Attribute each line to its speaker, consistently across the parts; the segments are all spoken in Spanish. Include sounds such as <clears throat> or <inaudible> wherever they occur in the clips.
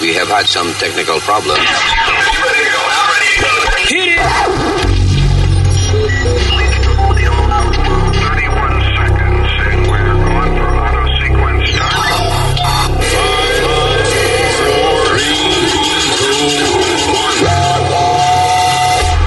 Speaker 1: We have had some technical problems.
Speaker 2: Hit it!
Speaker 3: 31 seconds, and we're going for auto sequence start.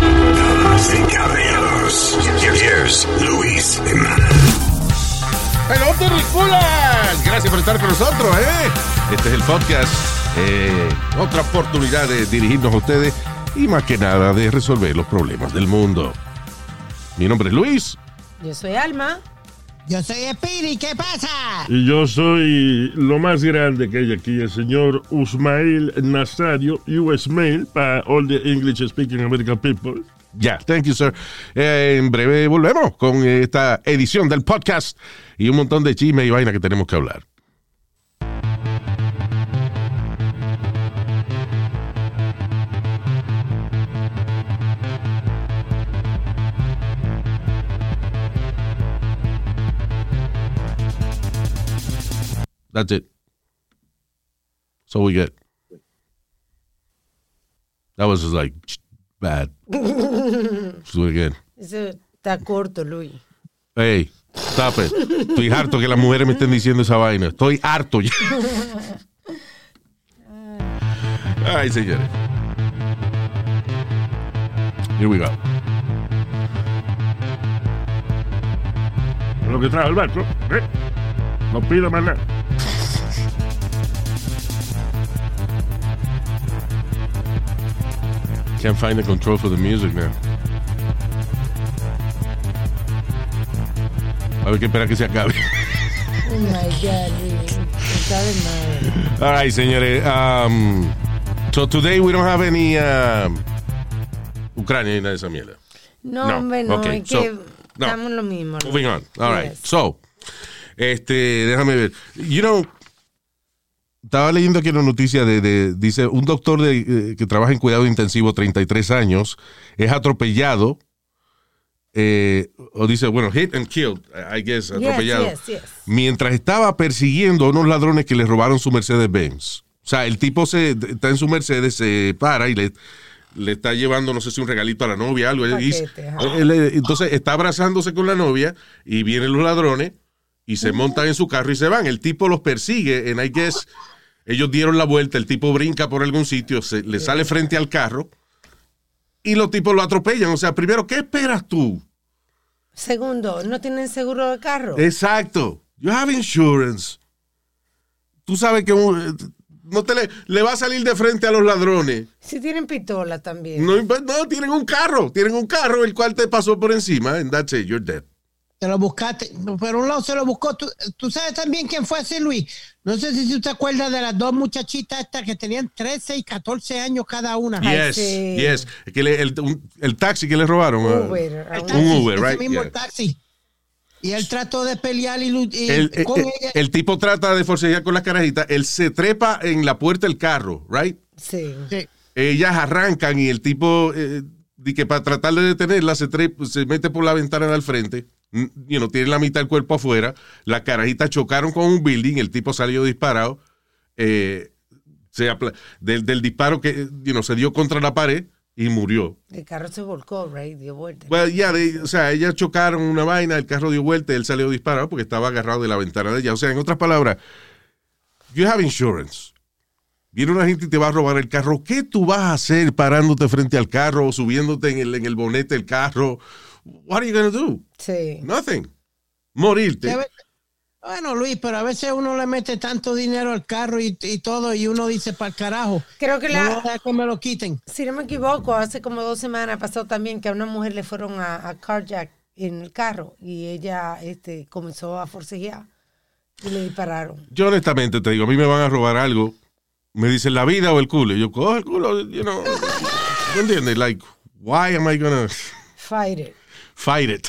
Speaker 4: Damas y caballeros, here's Luis Jimenez.
Speaker 5: Hello, terrícolas. Gracias por estar con nosotros, ¿eh? Este es el podcast. Eh, otra oportunidad de dirigirnos a ustedes y más que nada de resolver los problemas del mundo. Mi nombre es Luis.
Speaker 6: Yo soy Alma.
Speaker 7: Yo soy Speedy, ¿qué pasa?
Speaker 8: Y yo soy lo más grande que hay aquí, el señor Usmail Nazario, US Mail, para all the English speaking American people.
Speaker 5: Ya, thank you, sir. Eh, en breve volvemos con esta edición del podcast y un montón de chisme y vaina que tenemos que hablar. That's it. So we get. That was just like bad. <laughs> Let's do it again.
Speaker 6: Eso está corto, Luis.
Speaker 5: Hey, stop it. Estoy harto que las mujeres me estén diciendo esa vaina. Estoy harto ya. <laughs> Ay, señores. Here we go.
Speaker 8: Lo que trajo el barco, ¿eh? No pida más nada.
Speaker 5: Can't find the control for the music now. A ver que espera que se acabe.
Speaker 6: Oh my God, Luis. No sabes nada.
Speaker 5: All right, señores. Um, so today we don't have any um, Ucrania ni nada de esa mierda.
Speaker 6: No,
Speaker 5: No,
Speaker 6: hombre, no.
Speaker 5: okay,
Speaker 6: es que
Speaker 5: no.
Speaker 6: estamos lo mismo.
Speaker 5: Moving on. All right.
Speaker 6: Yes.
Speaker 5: So, este, déjame ver. You know, estaba leyendo aquí una noticia de, de- dice, un doctor de, eh, que trabaja en cuidado intensivo, 33 años, es atropellado, eh, o dice, bueno, hit and killed, I guess,
Speaker 6: Yes,
Speaker 5: atropellado,
Speaker 6: yes, yes.
Speaker 5: mientras estaba persiguiendo a unos ladrones que le robaron su Mercedes-Benz. O sea, el tipo se, está en su Mercedes, se para y le, le está llevando, no sé si un regalito a la novia, algo.
Speaker 6: Paquete,
Speaker 5: él, eh, entonces está abrazándose con la novia y vienen los ladrones y se montan en su carro y se van. El tipo los persigue en I guess ellos dieron la vuelta, el tipo brinca por algún sitio, se, le sale frente al carro y los tipos lo atropellan. O sea, primero, ¿qué esperas tú?
Speaker 6: Segundo, ¿no tienen seguro de carro?
Speaker 5: Exacto. You have insurance. Tú sabes que un- no te le, le va a salir de frente a los ladrones.
Speaker 6: Si tienen pistola también.
Speaker 5: No, imp- no, tienen un carro. Tienen un carro el cual te pasó por encima. And that's it, you're dead.
Speaker 7: Te lo buscaste, por un lado se lo buscó. ¿Tú, tú sabes también quién fue ese Luis? No sé si tú te acuerdas de las dos muchachitas estas que tenían 13 y 14 años cada una.
Speaker 6: Ay,
Speaker 5: yes,
Speaker 6: sí.
Speaker 5: yes. Que le- el, un- el taxi que le robaron. uh,
Speaker 6: Uber,
Speaker 7: El
Speaker 6: un-
Speaker 7: taxi,
Speaker 5: un Uber,
Speaker 7: ese
Speaker 5: right,
Speaker 7: mismo
Speaker 5: yeah.
Speaker 7: taxi. Y él trató de pelear y, y
Speaker 5: el,
Speaker 7: con
Speaker 5: el-
Speaker 7: ella.
Speaker 5: el tipo trata de forcejear con las carajitas. Él se trepa en la puerta del carro, right?
Speaker 6: Sí.
Speaker 7: Sí.
Speaker 5: Ellas arrancan y el tipo, eh, di que para tratar de detenerla, se, trepa- se mete por la ventana del frente. Mm, You know, tiene la mitad del cuerpo afuera. Las carajitas chocaron con un building. El tipo salió disparado. eh, se del, del disparo que you know, se dio contra la pared y murió.
Speaker 6: El carro se volcó, right? Dio vuelta.
Speaker 5: Well, ya, they- o sea, ellas chocaron una vaina, el carro dio vuelta, él salió disparado porque estaba agarrado de la ventana de ella. O sea, en otras palabras, you have insurance. Viene una gente y te va a robar el carro. ¿Qué tú vas a hacer parándote frente al carro o subiéndote en el, en el bonete del carro? What are you going to do?
Speaker 6: Sí.
Speaker 5: Nothing. Morirte.
Speaker 7: Bueno, Luis, pero a veces uno le mete tanto dinero al carro y, y todo y uno dice para el carajo.
Speaker 6: Creo que
Speaker 7: No
Speaker 6: la,
Speaker 7: dejar que me lo quiten.
Speaker 6: si no me equivoco, hace como dos semanas pasó también que a una mujer le fueron a, a carjack en el carro y ella este, comenzó a forcejear. Y le dispararon.
Speaker 5: Yo honestamente te digo, a mí me van a robar algo. Me dicen la vida o el culo. Y yo cojo el culo, you know. <laughs> ¿Tú entiendes? Like, why am I gonna
Speaker 6: Fight it.
Speaker 5: Fight it?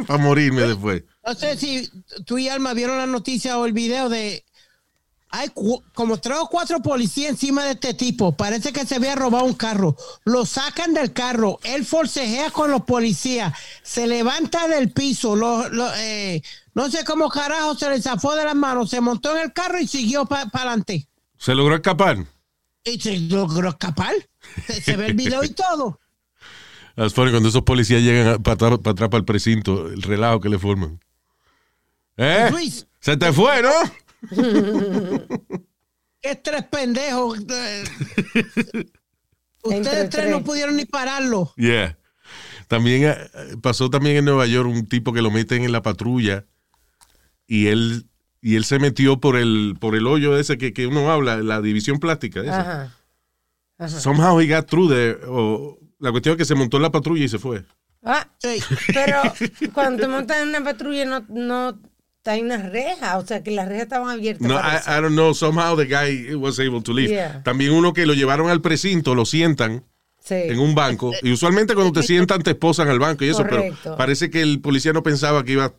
Speaker 5: <laughs> Para morirme después.
Speaker 7: No sé si tú y Alma vieron la noticia o el video de. Hay como tres o cuatro policías encima de este tipo. Parece que se había robado un carro. Lo sacan del carro. Él forcejea con los policías. Se levanta del piso. Lo- lo, eh, no sé cómo carajo se le zafó de las manos. Se montó en el carro y siguió para adelante.
Speaker 5: ¿Se logró escapar?
Speaker 7: Y se logró escapar. Se, se ve el video y todo.
Speaker 5: Es funny cuando esos policías llegan para atrás para el precinto, el relajo que le forman. ¿Eh?
Speaker 7: Luis.
Speaker 5: Se te fue, ¿no? <laughs>
Speaker 7: Qué tres pendejos. <laughs> Ustedes tres no pudieron ni pararlo.
Speaker 5: Yeah. También eh, pasó también en Nueva York un tipo que lo meten en la patrulla y él y él se metió por el por el hoyo ese que, que uno habla, la división plástica. esa.
Speaker 6: Ajá.
Speaker 5: Somehow he got through there. o- la cuestión es que se montó en la patrulla y se fue.
Speaker 6: Ah,
Speaker 7: Sí.
Speaker 6: pero cuando te montas en una patrulla no, no hay una reja, o sea que las rejas estaban abiertas.
Speaker 5: No, I, don't know. Somehow the guy was able to leave.
Speaker 6: Yeah.
Speaker 5: También uno que lo llevaron al precinto, lo sientan
Speaker 6: Sí.
Speaker 5: en un banco. Y usualmente cuando te sientan te esposan al banco y eso,
Speaker 6: Correcto.
Speaker 5: pero parece que el policía no pensaba que iba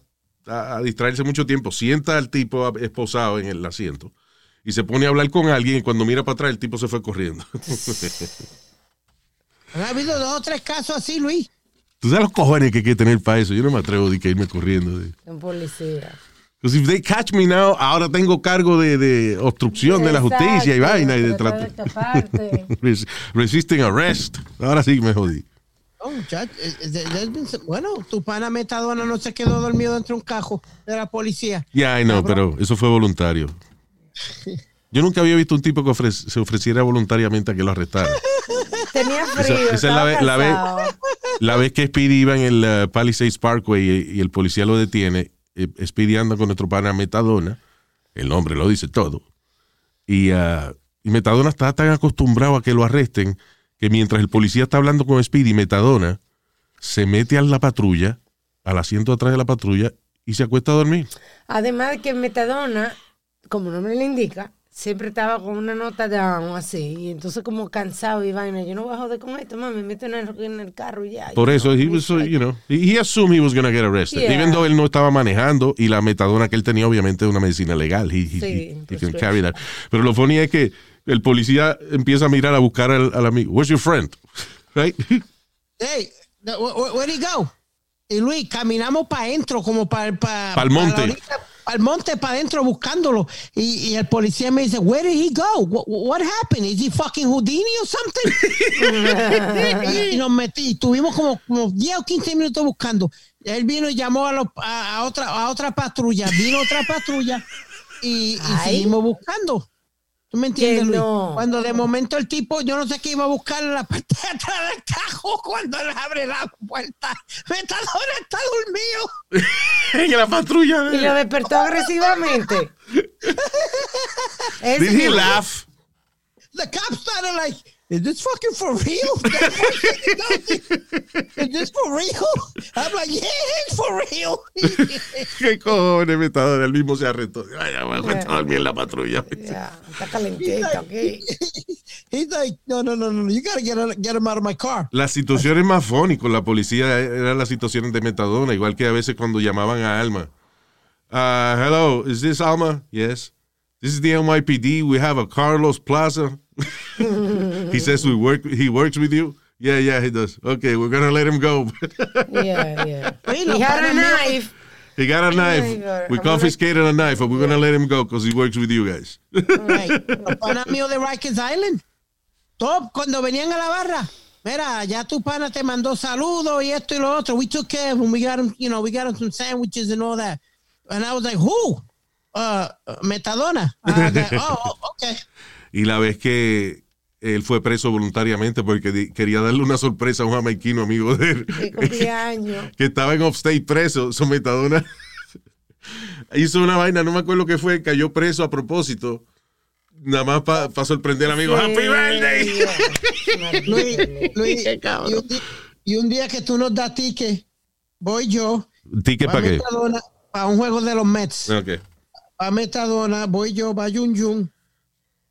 Speaker 5: a, a distraerse mucho tiempo. Sienta al tipo esposado en el asiento y se pone a hablar con alguien y cuando mira para atrás el tipo se fue corriendo. <laughs>
Speaker 7: Han habido dos o tres casos así, Luis.
Speaker 5: Tú sabes los cojones que hay que tener para eso. Yo no me atrevo de que irme corriendo. de-
Speaker 6: Un policía.
Speaker 5: Because if they catch me now, ahora tengo cargo de, de obstrucción de la justicia y vaina y de trato. <laughs> Resisting arrest. Ahora sí me jodí.
Speaker 7: Oh, muchacho, eh, eh, bueno, tu pana Metadona no se quedó dormido dentro de un cajo de la policía.
Speaker 5: Ya, I know, pero eso fue voluntario. <laughs> Yo nunca había visto un tipo que ofre- se ofreciera voluntariamente a que lo arrestara. <laughs>
Speaker 6: Tenía frío.
Speaker 5: esa es la vez- la vez-
Speaker 6: cansado.
Speaker 5: La vez que Speedy iba en el uh, Palisades Parkway y, y el policía lo detiene, eh, Speedy anda con nuestro pana Metadona, el nombre lo dice todo, y, uh, y Metadona está tan acostumbrado a que lo arresten que mientras el policía está hablando con Speedy, Metadona se mete a la patrulla, al asiento atrás de la patrulla y se acuesta a dormir.
Speaker 6: Además de que Metadona, como el nombre le indica, siempre estaba con una nota down así. Y entonces como cansado y vaina. Yo no voy a joder con esto, mami. Me meto en el, en el carro y ya.
Speaker 5: Por eso,
Speaker 6: know,
Speaker 5: he was, uh, you know, he, assumed he was going to get arrested.
Speaker 6: Yeah.
Speaker 5: Even though él no estaba manejando y la metadona que él tenía, obviamente, es una medicina legal. He, he-
Speaker 6: Sí,
Speaker 5: he- he can carry that. Pero lo funny es que el policía empieza a mirar a buscar al, al amigo. Where's your friend? <laughs> Right?
Speaker 7: Hey, where, where, where'd he go? Y Luis, caminamos para adentro, como para
Speaker 5: Pa'l monte.
Speaker 7: Para el monte, para adentro, buscándolo. Y, y el policía me dice, Where did he go? What, what happened? Is he fucking Houdini or something? <laughs> y, y nos metí, y tuvimos como, como 10 o 15 minutos buscando. Él vino y llamó a, los- a, a otra, a otra patrulla. Vino otra patrulla y, seguimos buscando. ¿Tú me entiendes, Luis?
Speaker 6: no.
Speaker 7: Cuando de momento el tipo, yo no sé qué iba a buscar en la parte de atrás del cajo cuando él abre la puerta. Metadona está dormido.
Speaker 5: en <laughs> la patrulla.
Speaker 6: Y lo despertó agresivamente. <laughs>
Speaker 5: Did he laugh?
Speaker 7: The cops started like, is this fucking for real? <laughs> is this for real? I'm like, yeah, it's for real. <laughs>
Speaker 5: ¿Qué cojones, metadona? El mismo se arrestó. Ay, ya me acuesto a dormir en la patrulla.
Speaker 6: Ya, está calentito aquí.
Speaker 7: He's like, no, no, no, no, you gotta get, get him out of my car.
Speaker 5: Las situaciones más funny con la policía eran las situaciones de metadona, igual que a veces cuando llamaban a Alma. Uh, hello, is this Alma? Yes. This is the NYPD. We have a Carlos Plaza. <laughs> he says we work. He works with you. Yeah, yeah, he does. Okay, we're gonna let him go. <laughs>
Speaker 6: Yeah, yeah. He had a knife.
Speaker 5: he got a knife. We
Speaker 6: I'm gonna-
Speaker 5: confiscated a knife, but we're gonna let him go because he works with you guys.
Speaker 7: Right. Los panas míos de Rikers Island. Top, cuando venían a la barra. Mira, ya tu pana te mandó saludos y esto y lo otro. We took care of him. We got him, you know, we got him some sandwiches and all that. And I was like, who? Uh, Metadona. I was like, oh, <laughs> oh, okay.
Speaker 5: Y la vez que él fue preso voluntariamente porque quería darle una sorpresa a un jamaiquino amigo de él.
Speaker 6: De cumpleaños. <laughs>
Speaker 5: que estaba en upstate preso, su metadona. <laughs> hizo una vaina, no me acuerdo qué fue, cayó preso a propósito. Nada más para sorprender al amigo. ¡Happy birthday! <laughs>
Speaker 7: Luis, Luis, y, un día, y un día que tú nos das ticket, voy yo.
Speaker 5: ¿Ticket para qué?
Speaker 7: Metadona para un juego de los Mets.
Speaker 5: Ok.
Speaker 7: a Metadona, voy yo, va Yun Yun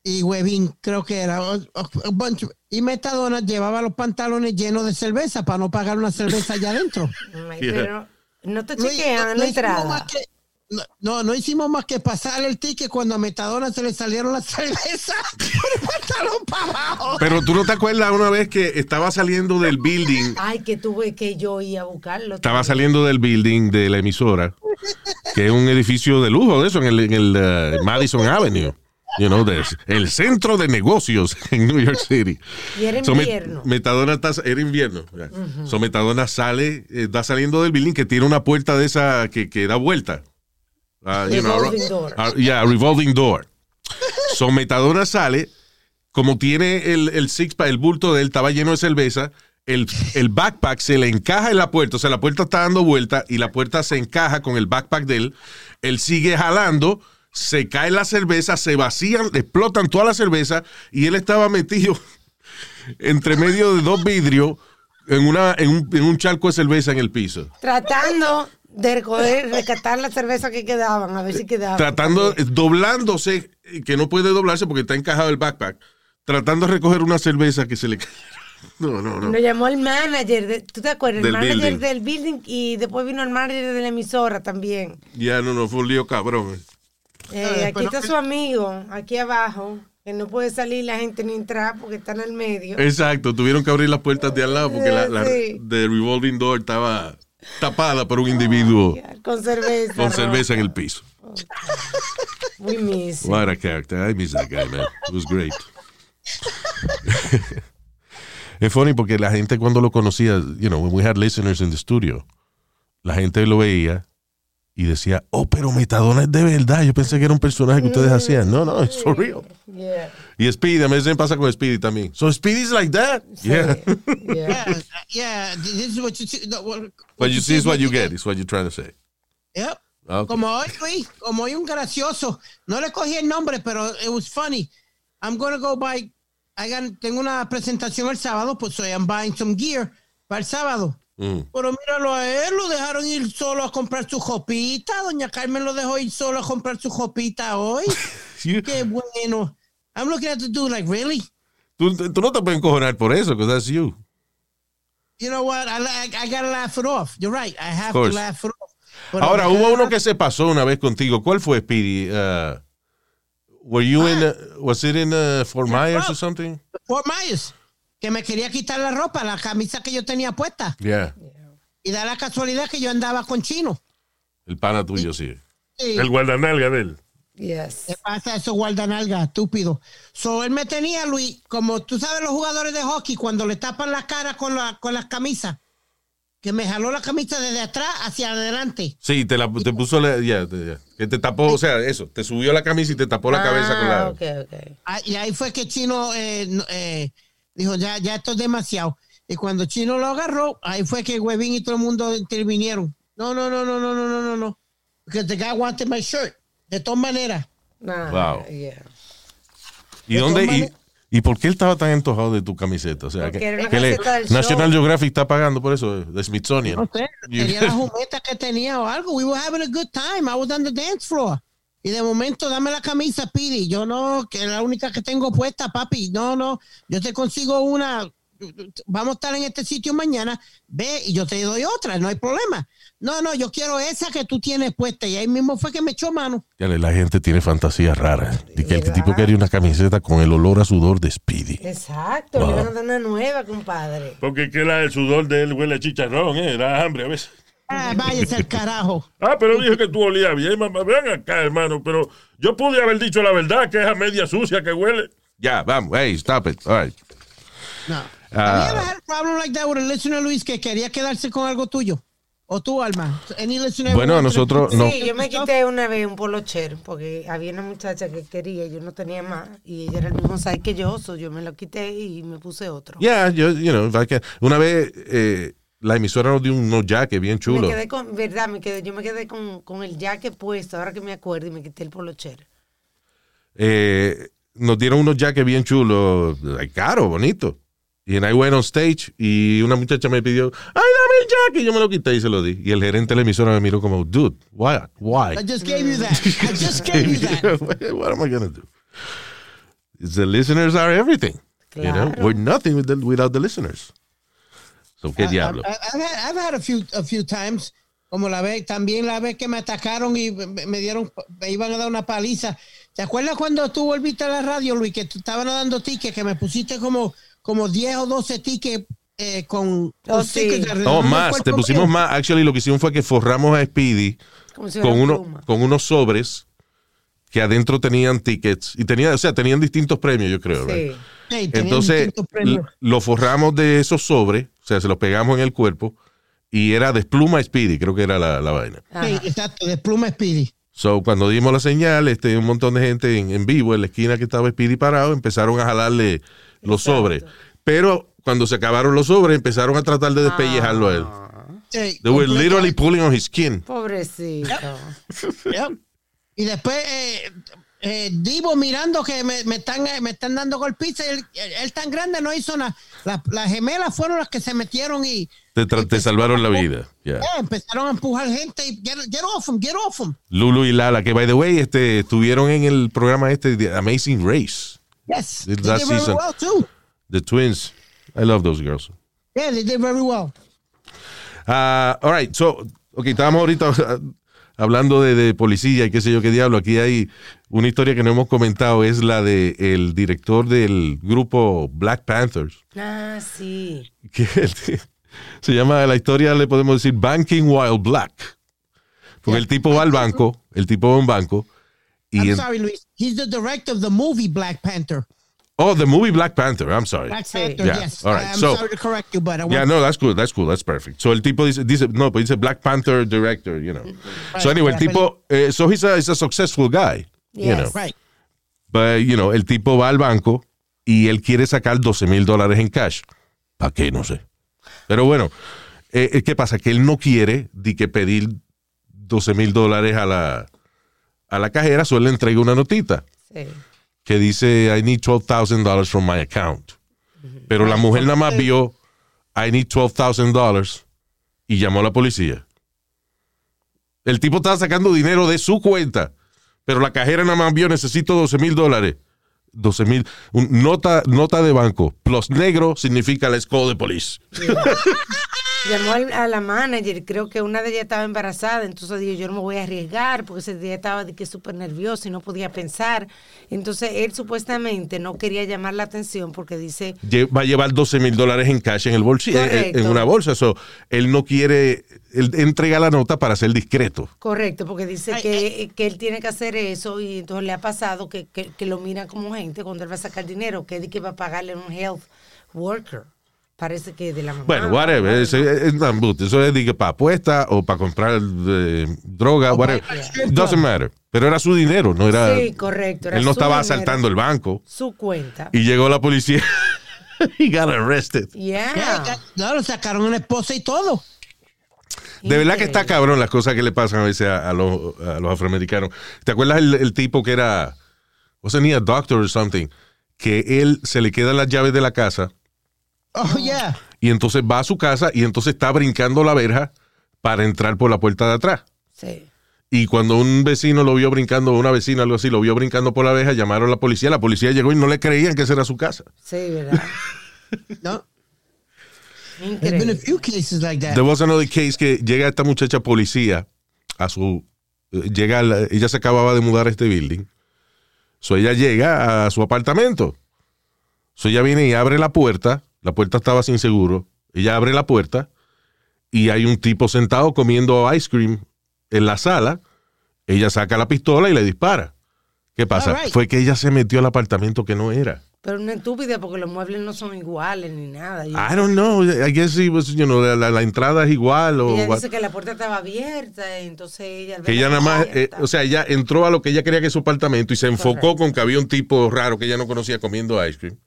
Speaker 7: y Webin, creo que era. o- o- a bunch of- Y Metadona llevaba los pantalones llenos de cerveza para no pagar una cerveza allá adentro.
Speaker 6: Ay,
Speaker 5: Yeah.
Speaker 6: Pero no te
Speaker 7: No,
Speaker 6: chequean en
Speaker 7: no
Speaker 6: la
Speaker 7: hicimos más
Speaker 6: entrada.
Speaker 7: que- no, no, no hicimos más que pasarle el ticket cuando a Metadona se le salieron las <laughs> cervezas por el pantalón para abajo.
Speaker 5: Pero tú no te acuerdas una vez que estaba saliendo del building,
Speaker 6: Ay, que tuve que yo ir a buscarlo.
Speaker 5: estaba saliendo del building de la emisora, que es un edificio de lujo de eso, en el, en el eh, Madison Avenue. You know, de- el centro de negocios en New York City.
Speaker 6: Y era
Speaker 5: So,
Speaker 6: invierno.
Speaker 5: Metadona está- era invierno. ya. So, Metadona sale, eh, está saliendo del building que tiene una puerta de esa que, que da vuelta. Ah, you know,
Speaker 6: Revolving door.
Speaker 5: ah, yeah, revolving door. So, Metadona sale, como tiene el, el six pack, el bulto de él estaba lleno de cerveza, el, el backpack se le encaja en la puerta, o sea, la puerta está dando vuelta y la puerta se encaja con el backpack de él. Él sigue jalando, se cae la cerveza, se vacían, explotan toda la cerveza y él estaba metido <laughs> entre medio de dos vidrios en, una, en, un, en un charco de cerveza en el piso.
Speaker 6: Tratando de recoger, rescatar la cerveza que quedaban, a ver si quedaban.
Speaker 5: Tratando, eh, doblándose, eh, que no puede doblarse porque está encajado el backpack, tratando de recoger una cerveza que se le cae. <laughs> No, no, no.
Speaker 6: Nos llamó el manager, de- ¿tú te acuerdas?
Speaker 5: Del
Speaker 6: el manager
Speaker 5: building.
Speaker 6: del building y después vino el manager de la emisora también.
Speaker 5: Ya no, no, fue un lío cabrón.
Speaker 6: Eh,
Speaker 7: Eh,
Speaker 6: aquí está su amigo, aquí abajo, que no puede salir la gente ni entrar porque está en el medio.
Speaker 5: Exacto, tuvieron que abrir las puertas de al lado porque la, la
Speaker 6: Sí.
Speaker 5: de revolving door estaba tapada por un individuo
Speaker 6: Con cerveza.
Speaker 5: con cerveza en el piso.
Speaker 6: We miss.
Speaker 5: What a character. I miss that guy, man. It was great. es funny porque la gente cuando lo conocía, you know, when we had listeners in the studio, la gente lo veía y decía, oh, pero Metadona es de verdad. Yo pensé que era un personaje que ustedes hacían. No, no, it's for real.
Speaker 6: Yeah.
Speaker 5: Y Speedy, a veces me pasa con Speedy también. So Speedy's like that? Yeah.
Speaker 6: Yeah.
Speaker 7: Yeah, yeah, this is what you see. no, what-
Speaker 5: What you see is what you get, is what you're trying to say.
Speaker 7: Yep.
Speaker 5: Okay.
Speaker 7: Como hoy, Luis, como hoy un gracioso. No le cogí el nombre, pero it was funny. I'm gonna go buy. I got- tengo una presentación el sábado, pues so I'm buying some gear para el sábado.
Speaker 5: Mm.
Speaker 7: Pero míralo a él, lo dejaron ir solo a comprar su jopita. Doña Carmen lo dejó ir solo a comprar su jopita hoy. <laughs>
Speaker 5: You-
Speaker 7: Qué bueno. I'm looking at the dude like, really?
Speaker 5: tú, tú no te puedes encojonar por eso, because that's you.
Speaker 7: You know what? I, I, I gotta laugh it off. You're right. I have to laugh it off.
Speaker 5: Ahora, hubo uno que se pasó una vez contigo. ¿Cuál fue, Speedy? Uh, were you in, uh, was it in uh, Fort Myers or something?
Speaker 7: Fort Myers, que me quería quitar la ropa, la camisa que yo tenía puesta.
Speaker 5: Yeah.
Speaker 7: Y da la casualidad que yo andaba con chino.
Speaker 5: El pana tuyo, sí.
Speaker 7: Sí.
Speaker 8: El guardanalga de él.
Speaker 6: Yes.
Speaker 7: ¿Qué pasa eso, guardanalga, estúpido? So, él me tenía, Luis, como tú sabes los jugadores de hockey, cuando le tapan la cara con, la, con las camisas, que me jaló la camisa desde atrás hacia adelante.
Speaker 5: Sí, te, la, te puso, la, ya, ya. que te tapó, o sea, eso, te subió la camisa y te tapó la cabeza con la...
Speaker 6: Ah, ok, ok.
Speaker 7: Ah, Y ahí fue que Chino eh, eh, dijo, ya, ya esto es demasiado. Y cuando Chino lo agarró, ahí fue que Webin y todo el mundo intervinieron. No, no, no, no, no, no, no, no, no. Because the guy wanted my shirt. De todas maneras.
Speaker 6: Nah,
Speaker 5: Wow.
Speaker 6: yeah.
Speaker 5: ¿Y
Speaker 7: de
Speaker 5: dónde? Y, ¿Y por qué él estaba tan antojado de tu camiseta? O sea,
Speaker 6: Porque
Speaker 5: que, que le- National
Speaker 6: show.
Speaker 5: Geographic está pagando por eso, de Smithsonian.
Speaker 7: No sé, <laughs> tenía la jumeta que tenía o algo. We were having a good time. I was on the dance floor. Y de momento, dame la camisa, Pidi. Yo no, que es la única que tengo puesta, papi. No, no. Yo te consigo una. Vamos a estar en este sitio mañana. Ve y yo te doy otra. No hay problema. No, no, yo quiero esa que tú tienes puesta. Y ahí mismo fue que me echó mano.
Speaker 5: Ya le- la gente tiene fantasías raras. Y que el tipo quería una camiseta con el olor a sudor de Speedy.
Speaker 6: Exacto, le van a dar una nueva, compadre.
Speaker 8: Porque que la, el sudor de él huele a chicharrón, ¿eh? Da hambre a veces.
Speaker 7: Ah, váyase al carajo.
Speaker 8: Ah, pero dije que tú olías bien, mamá. Ven acá, hermano. Pero yo pude haber dicho la verdad, que es a media sucia que huele.
Speaker 5: Ya, vamos, hey, stop it. All right.
Speaker 7: No.
Speaker 5: Ah.
Speaker 7: Have you ever had a problem like that with a listener, Luis, que quería quedarse con algo tuyo? ¿O tu alma?
Speaker 5: Bueno, a nosotros no.
Speaker 6: Sí, yo me quité una vez un polocher porque había una muchacha que quería, yo no tenía más y ella era el mismo size que yo, so yo me lo quité y me puse otro.
Speaker 5: Ya, yo, you know, una vez eh, la emisora nos dio unos jackets bien
Speaker 6: Me
Speaker 5: chulos.
Speaker 6: quedé con, verdad, me quedé, yo me quedé con, con el jacket puesto, ahora que me acuerdo, y me quité el polocher.
Speaker 5: Eh, nos dieron unos jackets bien chulos, caro, bonito. Y en I went on stage y una muchacha me pidió, ¡ay, dame el jack! Y yo me lo quité y se lo di. Y el gerente de la emisora me miró como, dude, why? Why?
Speaker 7: I just gave you that. I just gave you that. <laughs>
Speaker 5: what am I going to do? The listeners are everything. You know, we're nothing without the listeners. So, ¿qué diablo?
Speaker 7: I- I've had, I've had a few a few times como la vez también la vez que me atacaron y me, dieron me iban a dar una paliza. ¿Te acuerdas cuando tú volviste a la radio, Luis, que te estaban dando tickets, que me pusiste como como 10 o 12 tickets eh, con, con
Speaker 6: Oh, sí.
Speaker 7: del
Speaker 5: más, te pusimos más. Actually, lo que hicimos fue que forramos a Speedy
Speaker 6: si
Speaker 5: con, uno, con unos sobres que adentro tenían tickets y tenía, o sea, tenían distintos premios, yo creo.
Speaker 6: Sí.
Speaker 7: Sí, tenían
Speaker 5: Entonces,
Speaker 7: distintos premios.
Speaker 5: l- lo forramos de esos sobres, o sea, se los pegamos en el cuerpo y era despluma Speedy, creo que era la, la vaina.
Speaker 7: Sí, exacto, de pluma Speedy.
Speaker 5: So, cuando dimos la señal, este, un montón de gente en, en vivo, en la esquina que estaba Speedy parado, empezaron a jalarle los sobres. Pero cuando se acabaron los sobres, empezaron a tratar de despellejarlo a él.
Speaker 7: Sí,
Speaker 5: They were literally pulling on his skin.
Speaker 6: Pobrecito.
Speaker 7: Yep. Y después eh, eh, Divo mirando que me, me están eh, me están dando golpizas. Él, él tan grande no hizo nada. La- Las gemelas fueron las que se metieron y
Speaker 5: Te, te salvaron la vida. Yeah.
Speaker 7: eh, empezaron a empujar gente y get, get off him, get off him.
Speaker 5: Lulu y Lala, que by the way, este, estuvieron en el programa este de Amazing Race.
Speaker 7: Yes, they did very well too.
Speaker 5: The Twins. I love those girls.
Speaker 7: Yeah, they did very well.
Speaker 5: Ah, all right, so, ok, estábamos ahorita ah, hablando de, de policía y qué sé yo qué diablo. Aquí hay una historia que no hemos comentado, es la de el director del grupo Black Panthers,
Speaker 6: Ah, sí. <laughs>
Speaker 5: que se llama, la historia le podemos decir Banking While Black. Porque el tipo va al banco, el tipo va a un banco y...
Speaker 7: I'm sorry, Luis. He's the director of the movie Black Panther.
Speaker 5: Oh, the movie Black Panther, I'm sorry.
Speaker 7: Black. Panther,
Speaker 5: Yeah,
Speaker 7: yes.
Speaker 5: all right,
Speaker 7: I'm
Speaker 5: so-
Speaker 7: sorry to correct you, but I
Speaker 5: Yeah,
Speaker 7: want
Speaker 5: no, that's good, that's cool, that's perfect. So el tipo dice, dice no, pues dice Black Panther director, you know. so anyway, el tipo, eh, so he's a, he's a successful guy, you
Speaker 6: Yes.
Speaker 5: know.
Speaker 7: right.
Speaker 5: But, you know, el tipo va al banco y él quiere sacar 12 mil dólares en cash. ¿Para qué? No sé. Pero bueno, eh, eh, ¿qué pasa? Que él no quiere de que pedir 12 mil dólares a la, a la cajera, solo le entrega una notita
Speaker 6: Sí.
Speaker 5: Que dice, I need $12,000 from my account. Pero la mujer nada más vio, I need $12,000 y llamó a la policía. El tipo estaba sacando dinero de su cuenta, pero la cajera nada más vio, necesito 12 mil dólares. 12 mil, nota, nota de banco, plus negro significa let's call the police. <laughs>
Speaker 6: Llamó al- a la manager, creo que una de ellas estaba embarazada, entonces dijo, yo no me voy a arriesgar, porque ese día estaba de que súper nervioso y no podía pensar. Entonces él supuestamente no quería llamar la atención porque dice,
Speaker 5: Va a llevar 12 mil dólares en cash en el bolsillo, en,
Speaker 6: Correcto.
Speaker 5: en una bolsa. So, él no quiere, él entrega la nota para ser discreto.
Speaker 6: correcto, porque dice
Speaker 7: Ay,
Speaker 6: que, que él tiene que hacer eso y entonces le ha pasado que, que, que lo miran como gente cuando él va a sacar dinero, que es de que va a pagarle a un health worker. Parece que de la mamá.
Speaker 5: Bueno, whatever. Eso es, es. Eso es para apuesta o para comprar eh, droga, whatever.
Speaker 7: para-
Speaker 5: It doesn't matter. Pero era su dinero, no era.
Speaker 6: Sí, correcto. era
Speaker 5: él no
Speaker 6: su
Speaker 5: estaba
Speaker 6: dinero,
Speaker 5: asaltando el banco.
Speaker 6: Su cuenta.
Speaker 5: Y llegó la policía. <laughs> He got arrested.
Speaker 6: Yeah.
Speaker 7: Yeah, no, lo sacaron una esposa y todo.
Speaker 5: De verdad que está cabrón las cosas que le pasan a veces a, a los, a los afroamericanos. ¿Te acuerdas el, el tipo que era, wasn't he a doctor or something? Que él se le quedan las llaves de la casa
Speaker 7: Oh, yeah.
Speaker 5: y entonces va a su casa y entonces está brincando la verja para entrar por la puerta de atrás.
Speaker 6: Sí.
Speaker 5: Y cuando un vecino lo vio brincando, una vecina, algo así, lo vio brincando por la verja, llamaron a la policía. La policía llegó y no le creían que esa era su casa.
Speaker 6: Sí, ¿verdad?
Speaker 7: No. There's been a
Speaker 6: Increíble.
Speaker 7: few cases like that.
Speaker 5: There was another case que llega esta muchacha policía a su. eh, Llega, la- ella se acababa de mudar a este building. So ella llega a su apartamento. So ella viene y abre la puerta. La puerta estaba sin seguro. Ella abre la puerta y hay un tipo sentado comiendo ice cream en la sala. Ella saca la pistola y le dispara. ¿Qué pasa?
Speaker 7: Right.
Speaker 5: Fue que ella se metió al apartamento que no era.
Speaker 6: Pero una estúpida porque los muebles no son iguales ni nada.
Speaker 5: I don't know. I guess it was, you know, la, la- la entrada es igual. O
Speaker 6: ella
Speaker 5: what-
Speaker 6: dice que la puerta estaba abierta, entonces ella...
Speaker 5: que ella nada más, eh, o sea, ella entró a lo que ella quería que su apartamento y se enfocó
Speaker 6: Correcto.
Speaker 5: con que había un tipo raro que ella no conocía comiendo ice cream.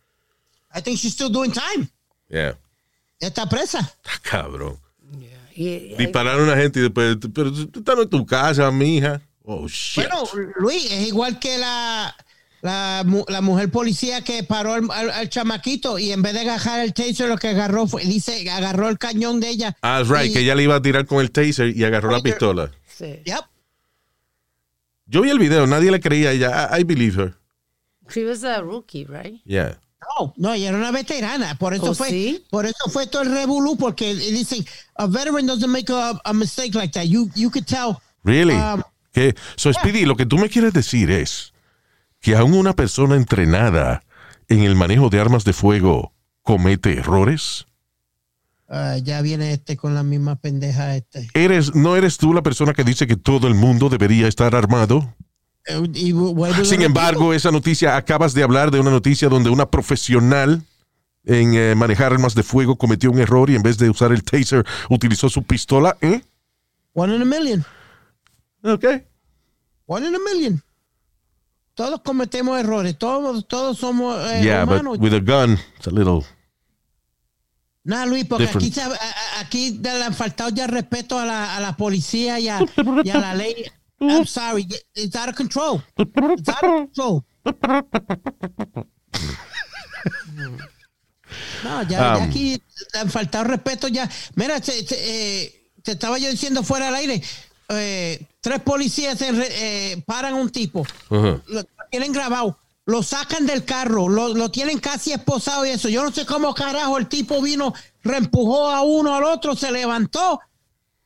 Speaker 7: I think she's still doing time.
Speaker 5: Yeah.
Speaker 7: Ya está presa.
Speaker 5: Está cabrón.
Speaker 6: Y- y-
Speaker 5: Dispararon a la gente y después, pero tú estás en tu casa, mija. Oh, shit.
Speaker 7: Bueno, Luis, es igual que la la, mu- la mujer policía que paró al, al- al chamaquito y en vez de agarrar el taser lo que agarró fue, dice, agarró el cañón de ella.
Speaker 5: Ah, right,
Speaker 7: Y-
Speaker 5: que ella le iba a tirar con el taser y agarró la pistola.
Speaker 6: Sí.
Speaker 7: Yep.
Speaker 5: Yo vi el video, nadie le creía a ella. I, I believe her.
Speaker 6: She was a rookie, right?
Speaker 5: Yeah.
Speaker 7: No, no, ella era una veterana, por eso
Speaker 6: ¿Oh,
Speaker 7: fue,
Speaker 6: sí?
Speaker 7: por eso fue todo el revolú, porque dicen, a veteran doesn't make a, a mistake like that. You, you could tell.
Speaker 5: Really?
Speaker 7: Um,
Speaker 5: que, so, Speedy, lo que tú me quieres decir es que aún una persona entrenada en el manejo de armas de fuego comete errores.
Speaker 7: ah, ya viene este con la misma pendeja este.
Speaker 5: ¿Eres, ¿No eres tú la persona que dice que todo el mundo debería estar armado?
Speaker 7: Y
Speaker 5: Sin embargo, esa noticia, acabas de hablar de una noticia donde una profesional en eh, manejar armas de fuego cometió un error y en vez de usar el taser utilizó su pistola. ¿eh?
Speaker 7: One in a million.
Speaker 5: Ok.
Speaker 7: One in a million. Todos cometemos errores, todos, todos somos eh,
Speaker 5: yeah, but
Speaker 7: humanos.
Speaker 5: with a gun, it's a little...
Speaker 7: Nah, Luis, porque
Speaker 5: Different.
Speaker 7: aquí, aquí le han faltado ya respeto a la, a la policía y a, y a la ley. I'm sorry, it's out of control. It's out of <laughs> control. No, ya, ya
Speaker 5: Um.
Speaker 7: aquí le han faltado respeto ya. Mira, te, te, eh, te estaba yo diciendo fuera del aire, eh, tres policías eh, paran a un tipo, lo, lo tienen grabado, lo sacan del carro, lo, lo tienen casi esposado y eso. Yo no sé cómo carajo el tipo vino, reempujó a uno al otro, se levantó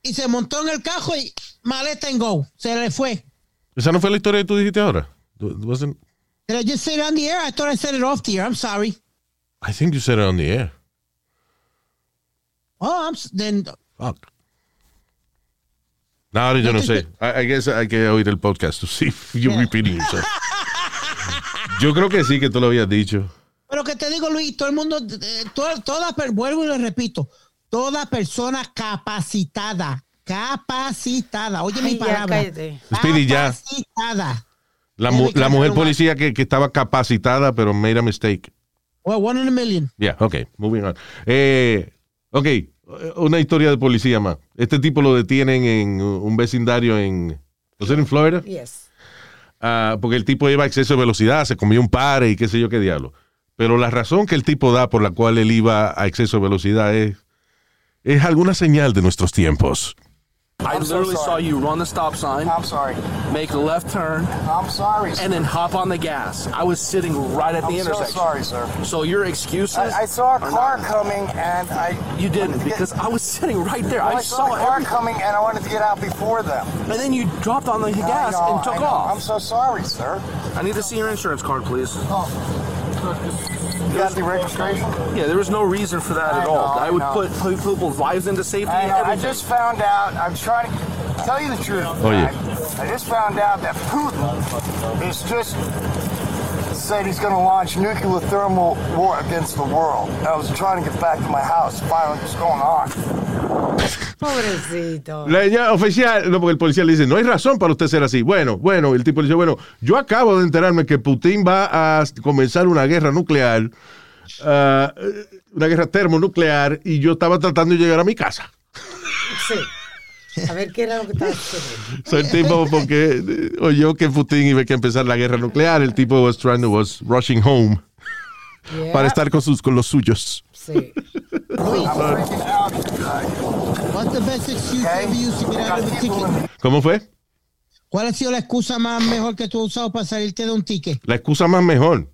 Speaker 7: y se montó en el carro y maleta en go, se le fue.
Speaker 5: ¿Esa no fue la historia que tú dijiste ahora? Wasn't-
Speaker 7: Did I just say it on the air? I thought I said it off the air. I'm sorry.
Speaker 5: I think you said it on the air.
Speaker 7: Oh, I'm, then
Speaker 5: Fuck. No, no sé. I, I guess hay que oír el podcast <laughs> to see if you're repeating <laughs> yourself. Yo creo que sí que tú lo habías dicho.
Speaker 7: Pero que te digo, Luis, todo el mundo, eh, toda, toda vuelvo y lo repito, toda persona capacitada, capacitada, oye mi
Speaker 6: Ay, ya,
Speaker 7: palabra,
Speaker 6: cállate.
Speaker 5: Speedy, ya.
Speaker 7: capacitada.
Speaker 5: La,
Speaker 7: Ya
Speaker 5: mu- la mujer policía que, que estaba capacitada, pero made a mistake.
Speaker 7: Well, one in a million.
Speaker 5: Yeah, ok, moving on. Eh, ok, una historia de policía más. Este tipo lo detienen en un vecindario en. ¿No sé, en Florida?
Speaker 6: Yes.
Speaker 5: Ah, porque el tipo iba a exceso de velocidad, se comió un par y qué sé yo qué diablo. Pero la razón que el tipo da por la cual él iba a exceso de velocidad es, es alguna señal de nuestros tiempos.
Speaker 2: I literally saw you run the stop sign,
Speaker 9: I'm sorry.
Speaker 2: make a left turn,
Speaker 9: I'm sorry.
Speaker 2: and then hop on the gas. I was sitting right at the
Speaker 9: I'm so
Speaker 2: intersection.
Speaker 9: sorry, sir.
Speaker 2: So your excuses?
Speaker 9: I, I saw a car
Speaker 2: not-
Speaker 9: coming and I.
Speaker 2: You didn't
Speaker 9: get-
Speaker 2: because I was sitting right there.
Speaker 9: Well,
Speaker 2: I
Speaker 9: I saw
Speaker 2: saw
Speaker 9: the car
Speaker 2: everything.
Speaker 9: coming and I wanted to get out before them.
Speaker 2: And then you dropped on the gas
Speaker 9: know,
Speaker 2: and took
Speaker 9: off. I'm so sorry, sir.
Speaker 2: I need to see your insurance card, please.
Speaker 9: You got the registration?
Speaker 2: Yeah, there was no reason for that
Speaker 9: I
Speaker 2: at all.
Speaker 9: know,
Speaker 2: I
Speaker 9: I
Speaker 2: would
Speaker 9: know.
Speaker 2: put put people's lives into safety
Speaker 9: I. I just found out. I'm trying to tell you the truth.
Speaker 5: Oh, yeah.
Speaker 9: I, I just found out that Putin is just said he's going to launch nuclear thermal war against the world. I was trying to get back to my house. Finally, what's going on? <laughs>
Speaker 6: Pobrecito.
Speaker 5: La señora oficial, no, porque el policía le dice, no hay razón para usted ser así. Bueno, bueno, el tipo le dice, bueno, yo acabo de enterarme que Putin va a comenzar una guerra nuclear, ah, una guerra termonuclear, y yo estaba tratando de llegar a mi casa.
Speaker 6: Sí. A ver qué era lo que estaba haciendo.
Speaker 5: So, el tipo, <laughs> porque eh, oyó que Putin iba a empezar la guerra nuclear, el tipo was trying to, was rushing home
Speaker 6: Yeah.
Speaker 5: para estar con, sus, con los suyos.
Speaker 6: Sí.
Speaker 7: What's the best excuse
Speaker 9: Okay?
Speaker 7: ever used to get out of a ticket?
Speaker 5: ¿Cómo fue?
Speaker 7: ¿Cuál ha sido la excusa más mejor que tú has usado para salirte de un ticket?
Speaker 5: La excusa más mejor.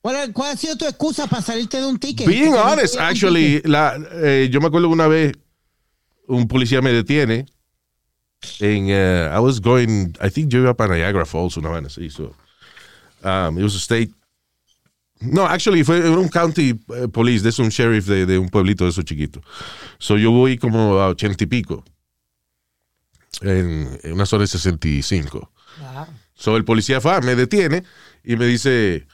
Speaker 7: ¿Cuál, cuál ha sido tu excusa para salirte de un ticket?
Speaker 5: Being honest, actually, la, eh, yo me acuerdo una vez un policía me detiene en, eh, I was going, I think yo iba para Niagara Falls, una vaina así, so, um, it was a state, no, actually fue un county eh, police, de eso, un sheriff de, de un pueblito de esos chiquitos. So yo voy como a ochenta y pico, en, en una zona de 65.
Speaker 6: Wow.
Speaker 5: So el policía fue, me detiene y me dice,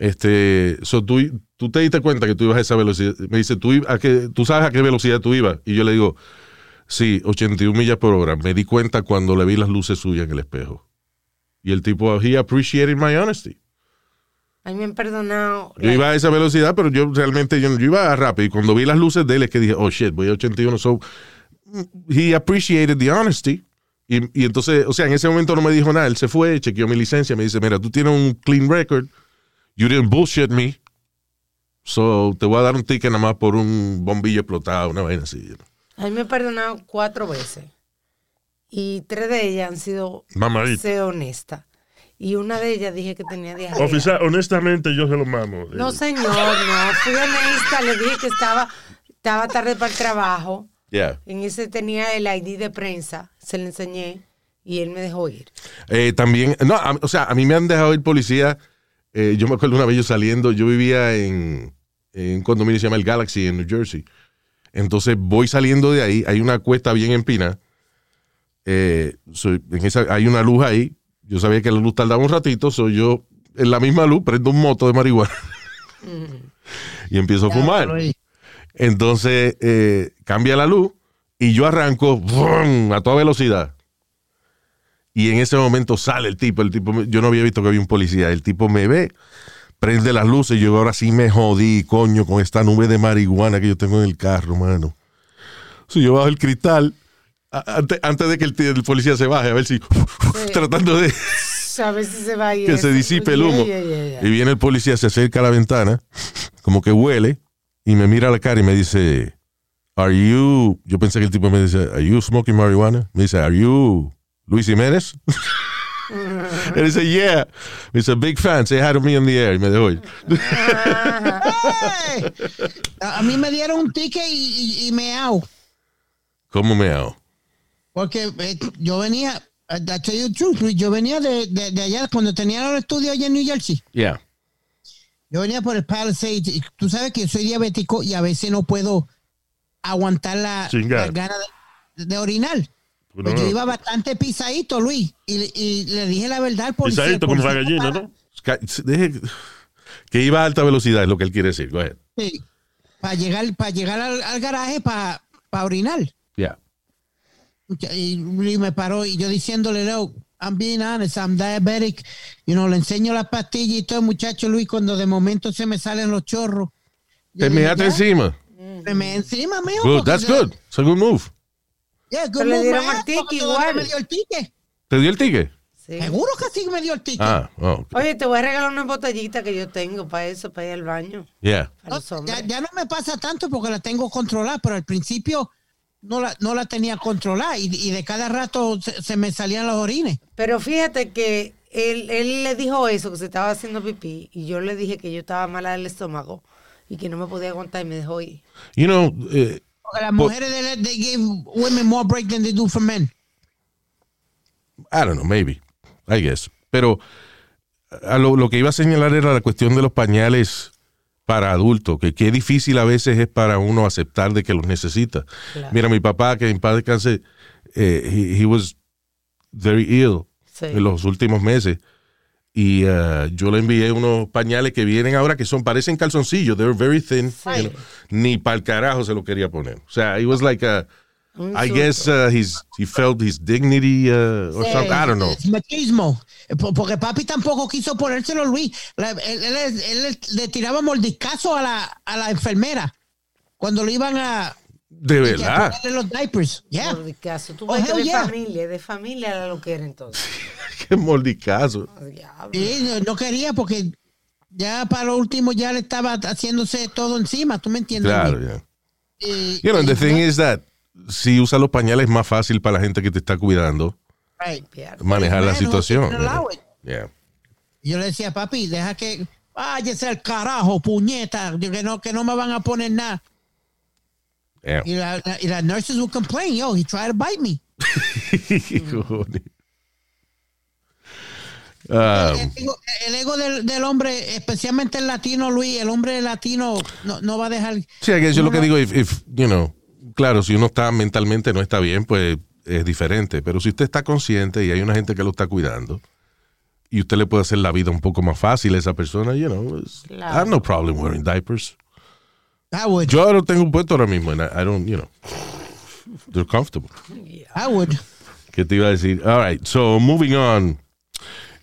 Speaker 5: este, so tú, tú te diste cuenta que tú ibas a esa velocidad. Me dice, ¿Tú, a qué, tú sabes a qué velocidad tú ibas. Y yo le digo, sí, 81 millas por hora. Me di cuenta cuando le vi las luces suyas en el espejo. Y el tipo, he appreciated my honesty.
Speaker 6: A mí me han perdonado.
Speaker 5: Yo iba a esa velocidad, pero yo realmente yo, yo iba rápido. Y cuando vi las luces de él es que dije, oh shit, voy a 81. So, he appreciated the honesty. Y, y entonces, o sea, en ese momento no me dijo nada. Él se fue, chequeó mi licencia, me dice, mira, tú tienes un clean record. You didn't bullshit me. So, te voy a dar un ticket nada más por un bombillo explotado, una vaina así.
Speaker 6: A mí me perdonaron cuatro veces. Y tres de ellas han sido,
Speaker 8: Mamadita.
Speaker 6: sé honesta. Y una de ellas dije que tenía diarrea.
Speaker 8: Oficial, honestamente, yo se lo mamo.
Speaker 6: No, señor, no. Fui honesta, le dije que estaba, estaba tarde para el trabajo.
Speaker 5: Yeah.
Speaker 6: En ese tenía el ID de prensa, se le enseñé y él me dejó ir.
Speaker 5: Eh, también, no, a- o sea, a mí me han dejado ir policía. eh, yo me acuerdo una vez yo saliendo, yo vivía en, en un condominio que se llama el Galaxy en New Jersey. Entonces voy saliendo de ahí, hay una cuesta bien empina. eh, soy- en esa, hay una luz ahí. Yo sabía que la luz tardaba un ratito, soy yo en la misma luz prendo un moto de marihuana <laughs> y empiezo a fumar. Entonces eh, cambia la luz y yo arranco a toda velocidad. Y en ese momento sale el tipo, el tipo, yo no había visto que había un policía, el tipo me ve, prende las luces y yo ahora sí me jodí, coño, con esta nube de marihuana que yo tengo en el carro, mano. Si yo bajo el cristal, antes, antes de que el, tío- el policía se baje, a ver si, tratando de
Speaker 6: A ver si se va a ir.
Speaker 5: que se disipe el humo.
Speaker 6: yeah, yeah, yeah.
Speaker 5: Y viene el policía, se acerca a la ventana, como que huele, y me mira a la cara y me dice, Are you, yo pensé que el tipo me dice, Are you smoking marijuana? Me dice, Are you Luis Jiménez? <laughs> Él dice, Yeah. Me dice, Big fan, say hi to me in the air. Y me dejó ir. <laughs>
Speaker 7: A mí me dieron un ticket y, y, y me hago.
Speaker 5: ¿Cómo me hago?
Speaker 7: Porque eh, yo venía, tell you the truth, Luis, yo venía de, de, de allá cuando tenía el estudio allá en New Jersey.
Speaker 5: Yeah.
Speaker 7: Yo venía por el Palisades y tú sabes que yo soy diabético y a veces no puedo aguantar la, la gana de, de orinar.
Speaker 8: Pues no.
Speaker 7: yo iba bastante pisadito, Luis, y, le- y le dije la verdad al policía.
Speaker 8: Pisadito como la gallina, ¿no?
Speaker 5: Deje- que iba a alta velocidad, es lo que él quiere decir. Go ahead.
Speaker 7: Sí, para llegar, para llegar al, al garaje para, para orinar. Y Luis me paró y yo diciéndole, no, I'm being honest, I'm diabetic. You know, le enseño la pastilla y todo, el muchacho Luis, cuando de momento se me salen los chorros.
Speaker 5: Te
Speaker 7: "Ya".
Speaker 5: encima.
Speaker 7: Se me encima, mijo.
Speaker 5: Good, that's good. It's a good move.
Speaker 7: Yeah, good
Speaker 6: Pero le
Speaker 7: move,
Speaker 6: dieron el
Speaker 7: todavía
Speaker 6: igual.
Speaker 7: me dio el ticket.
Speaker 5: ¿Te dio el ticket?
Speaker 6: Sí.
Speaker 7: Seguro que sí me dio el ticket.
Speaker 5: Ah, oh,
Speaker 6: Oye, te voy a regalar una botellita que yo tengo para eso, para ir al baño.
Speaker 5: yeah.
Speaker 7: No, ya, ya no me pasa tanto porque la tengo controlada, pero al principio no la, no la tenía controlada y, y de cada rato se, se me salían los orines.
Speaker 6: Pero fíjate que él, él le dijo eso, que se estaba haciendo pipí, y yo le dije que yo estaba mala del estómago y que no me podía aguantar y me dejó ir.
Speaker 5: You know, eh,
Speaker 7: Porque las mujeres they, they give women more break than they do for men.
Speaker 5: I don't know, maybe. I guess. Pero a lo, lo que iba a señalar era la cuestión de los pañales para adultos, que qué difícil a veces es para uno aceptar de que los necesita. Mira, mi papá, que en paz descanse, eh, he, he was very ill
Speaker 6: Sí.
Speaker 5: en los últimos meses. Y uh, yo le envié unos pañales que vienen ahora que son, parecen calzoncillos, they're very thin. you know. Ni para el carajo se lo quería poner. O sea, it was like a, I guess uh, he's, he felt his dignity uh, or
Speaker 6: Sí.
Speaker 5: something. I don't know.
Speaker 7: Es machismo. Eh, po- Porque papi tampoco quiso ponérselo Luis. La- él, él- él le tiraba mordiscazo a la, a la enfermera cuando le iban a,
Speaker 5: De
Speaker 7: a
Speaker 5: verdad.
Speaker 7: ponerle los diapers. Yeah.
Speaker 6: Caso, tú
Speaker 7: Oh,
Speaker 6: de
Speaker 7: yeah.
Speaker 6: familia, de familia era lo que era entonces. <laughs>
Speaker 5: Qué mordicazo.
Speaker 6: Diablo.
Speaker 7: Sí, no- no quería porque ya para lo último ya le estaba haciéndose todo encima, ¿tú me entiendes?
Speaker 5: Claro,
Speaker 7: Luis?
Speaker 5: yeah.
Speaker 7: Y-
Speaker 5: You know, the thing is that si usa los pañales es más fácil para la gente que te está cuidando
Speaker 7: Right.
Speaker 5: manejar la situación. Yeah.
Speaker 7: Yo le decía, papi, deja que váyase al carajo, puñeta, que no, que no me van a poner nada.
Speaker 5: Yeah.
Speaker 7: Y la, y las nurses would complain, yo, he tried to bite me. <laughs>
Speaker 5: Ah,
Speaker 7: el ego, el ego del, del hombre, especialmente el latino, Luis, el hombre latino no, no va a dejar.
Speaker 5: sí, que yo lo que digo, if, if, you know, claro, si uno está mentalmente no está bien, pues es diferente. Pero si usted está consciente y hay una gente que lo está cuidando y usted le puede hacer la vida un poco más fácil a esa persona, you know, I have no problem wearing diapers.
Speaker 7: I would,
Speaker 5: Yo ahora tengo un puesto ahora mismo, and I, I don't, you know, they're comfortable.
Speaker 7: I would.
Speaker 5: ¿Qué te iba a decir? All right, so moving on.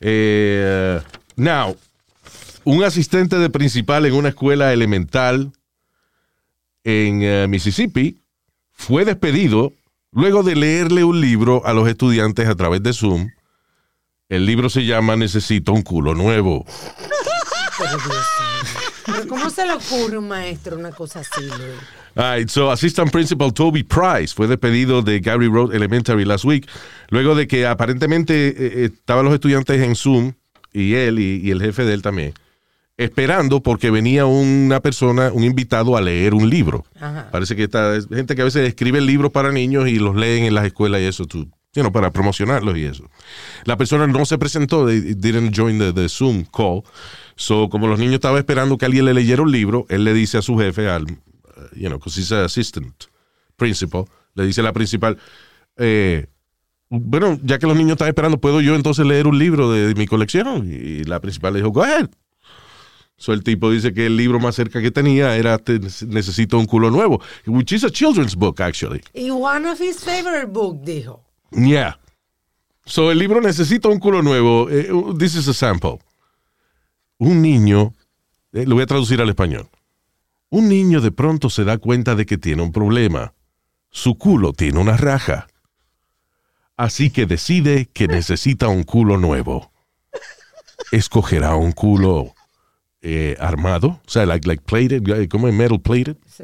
Speaker 5: Eh, now, un asistente de principal en una escuela elemental en eh, Mississippi fue despedido Luego de leerle un libro a los estudiantes a través de Zoom, el libro se llama Necesito un culo nuevo.
Speaker 6: Pero. Pero ¿cómo se le ocurre un maestro una cosa así, Luis?
Speaker 5: Alright, so Assistant Principal Toby Price fue despedido de Gary Road Elementary last week, luego de que aparentemente eh, eh, estaban los estudiantes en Zoom, y él y, y el jefe de él también, esperando porque venía una persona, un invitado a leer un libro.
Speaker 6: Ajá.
Speaker 5: Parece que está es gente que a veces escribe libros para niños y los leen en las escuelas y eso, tú, you know, para promocionarlos y eso. La persona no se presentó, they didn't join the, the Zoom call. So, como los niños estaban esperando que alguien le leyera un libro, él le dice a su jefe, al, uh, you know, because he's an assistant principal, le dice a la principal, eh, bueno, ya que los niños están esperando, ¿puedo yo entonces leer un libro de, mi colección? Y la principal le dijo, go ahead. So el tipo dice que el libro más cerca que tenía era Te- Necesito un culo nuevo, which is a children's book, actually.
Speaker 6: Y one of his favorite book, dijo.
Speaker 5: Yeah. So el libro Necesito un culo nuevo. eh, this is a sample. Un niño, eh, lo voy a traducir al español. Un niño de pronto se da cuenta de que tiene un problema. Su culo tiene una raja. Así que decide que necesita un culo nuevo. Escogerá un culo eh, armado, o sea, like, like plated, eh, como metal plated.
Speaker 6: Sí.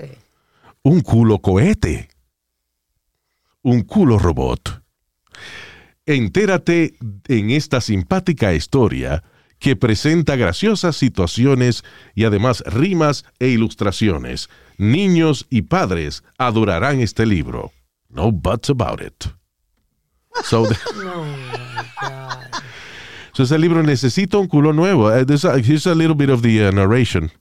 Speaker 5: Un culo cohete. Un culo robot. Entérate en esta simpática historia que presenta graciosas situaciones y además rimas e ilustraciones. Niños y padres adorarán este libro. No buts about it. <laughs> So, the-
Speaker 6: No, my God.
Speaker 5: So ese libro necesita un culo nuevo. Uh, there's a- here's a little bit of the uh, narration.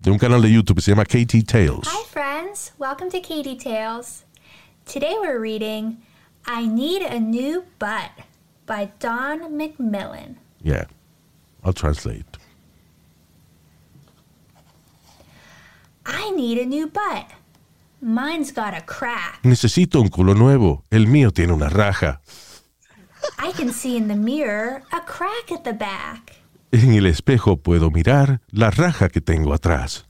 Speaker 5: De un canal de YouTube se llama KT Tales.
Speaker 10: Hi, friends. Welcome to Katie Tales. Today we're reading I Need a New Butt by Don McMillan.
Speaker 5: Yeah, I'll translate.
Speaker 10: I need a new butt. Mine's got a crack.
Speaker 5: Necesito un culo nuevo. El mío tiene una raja.
Speaker 10: I can see in the mirror a crack at the back.
Speaker 5: En el espejo puedo mirar la raja que tengo atrás.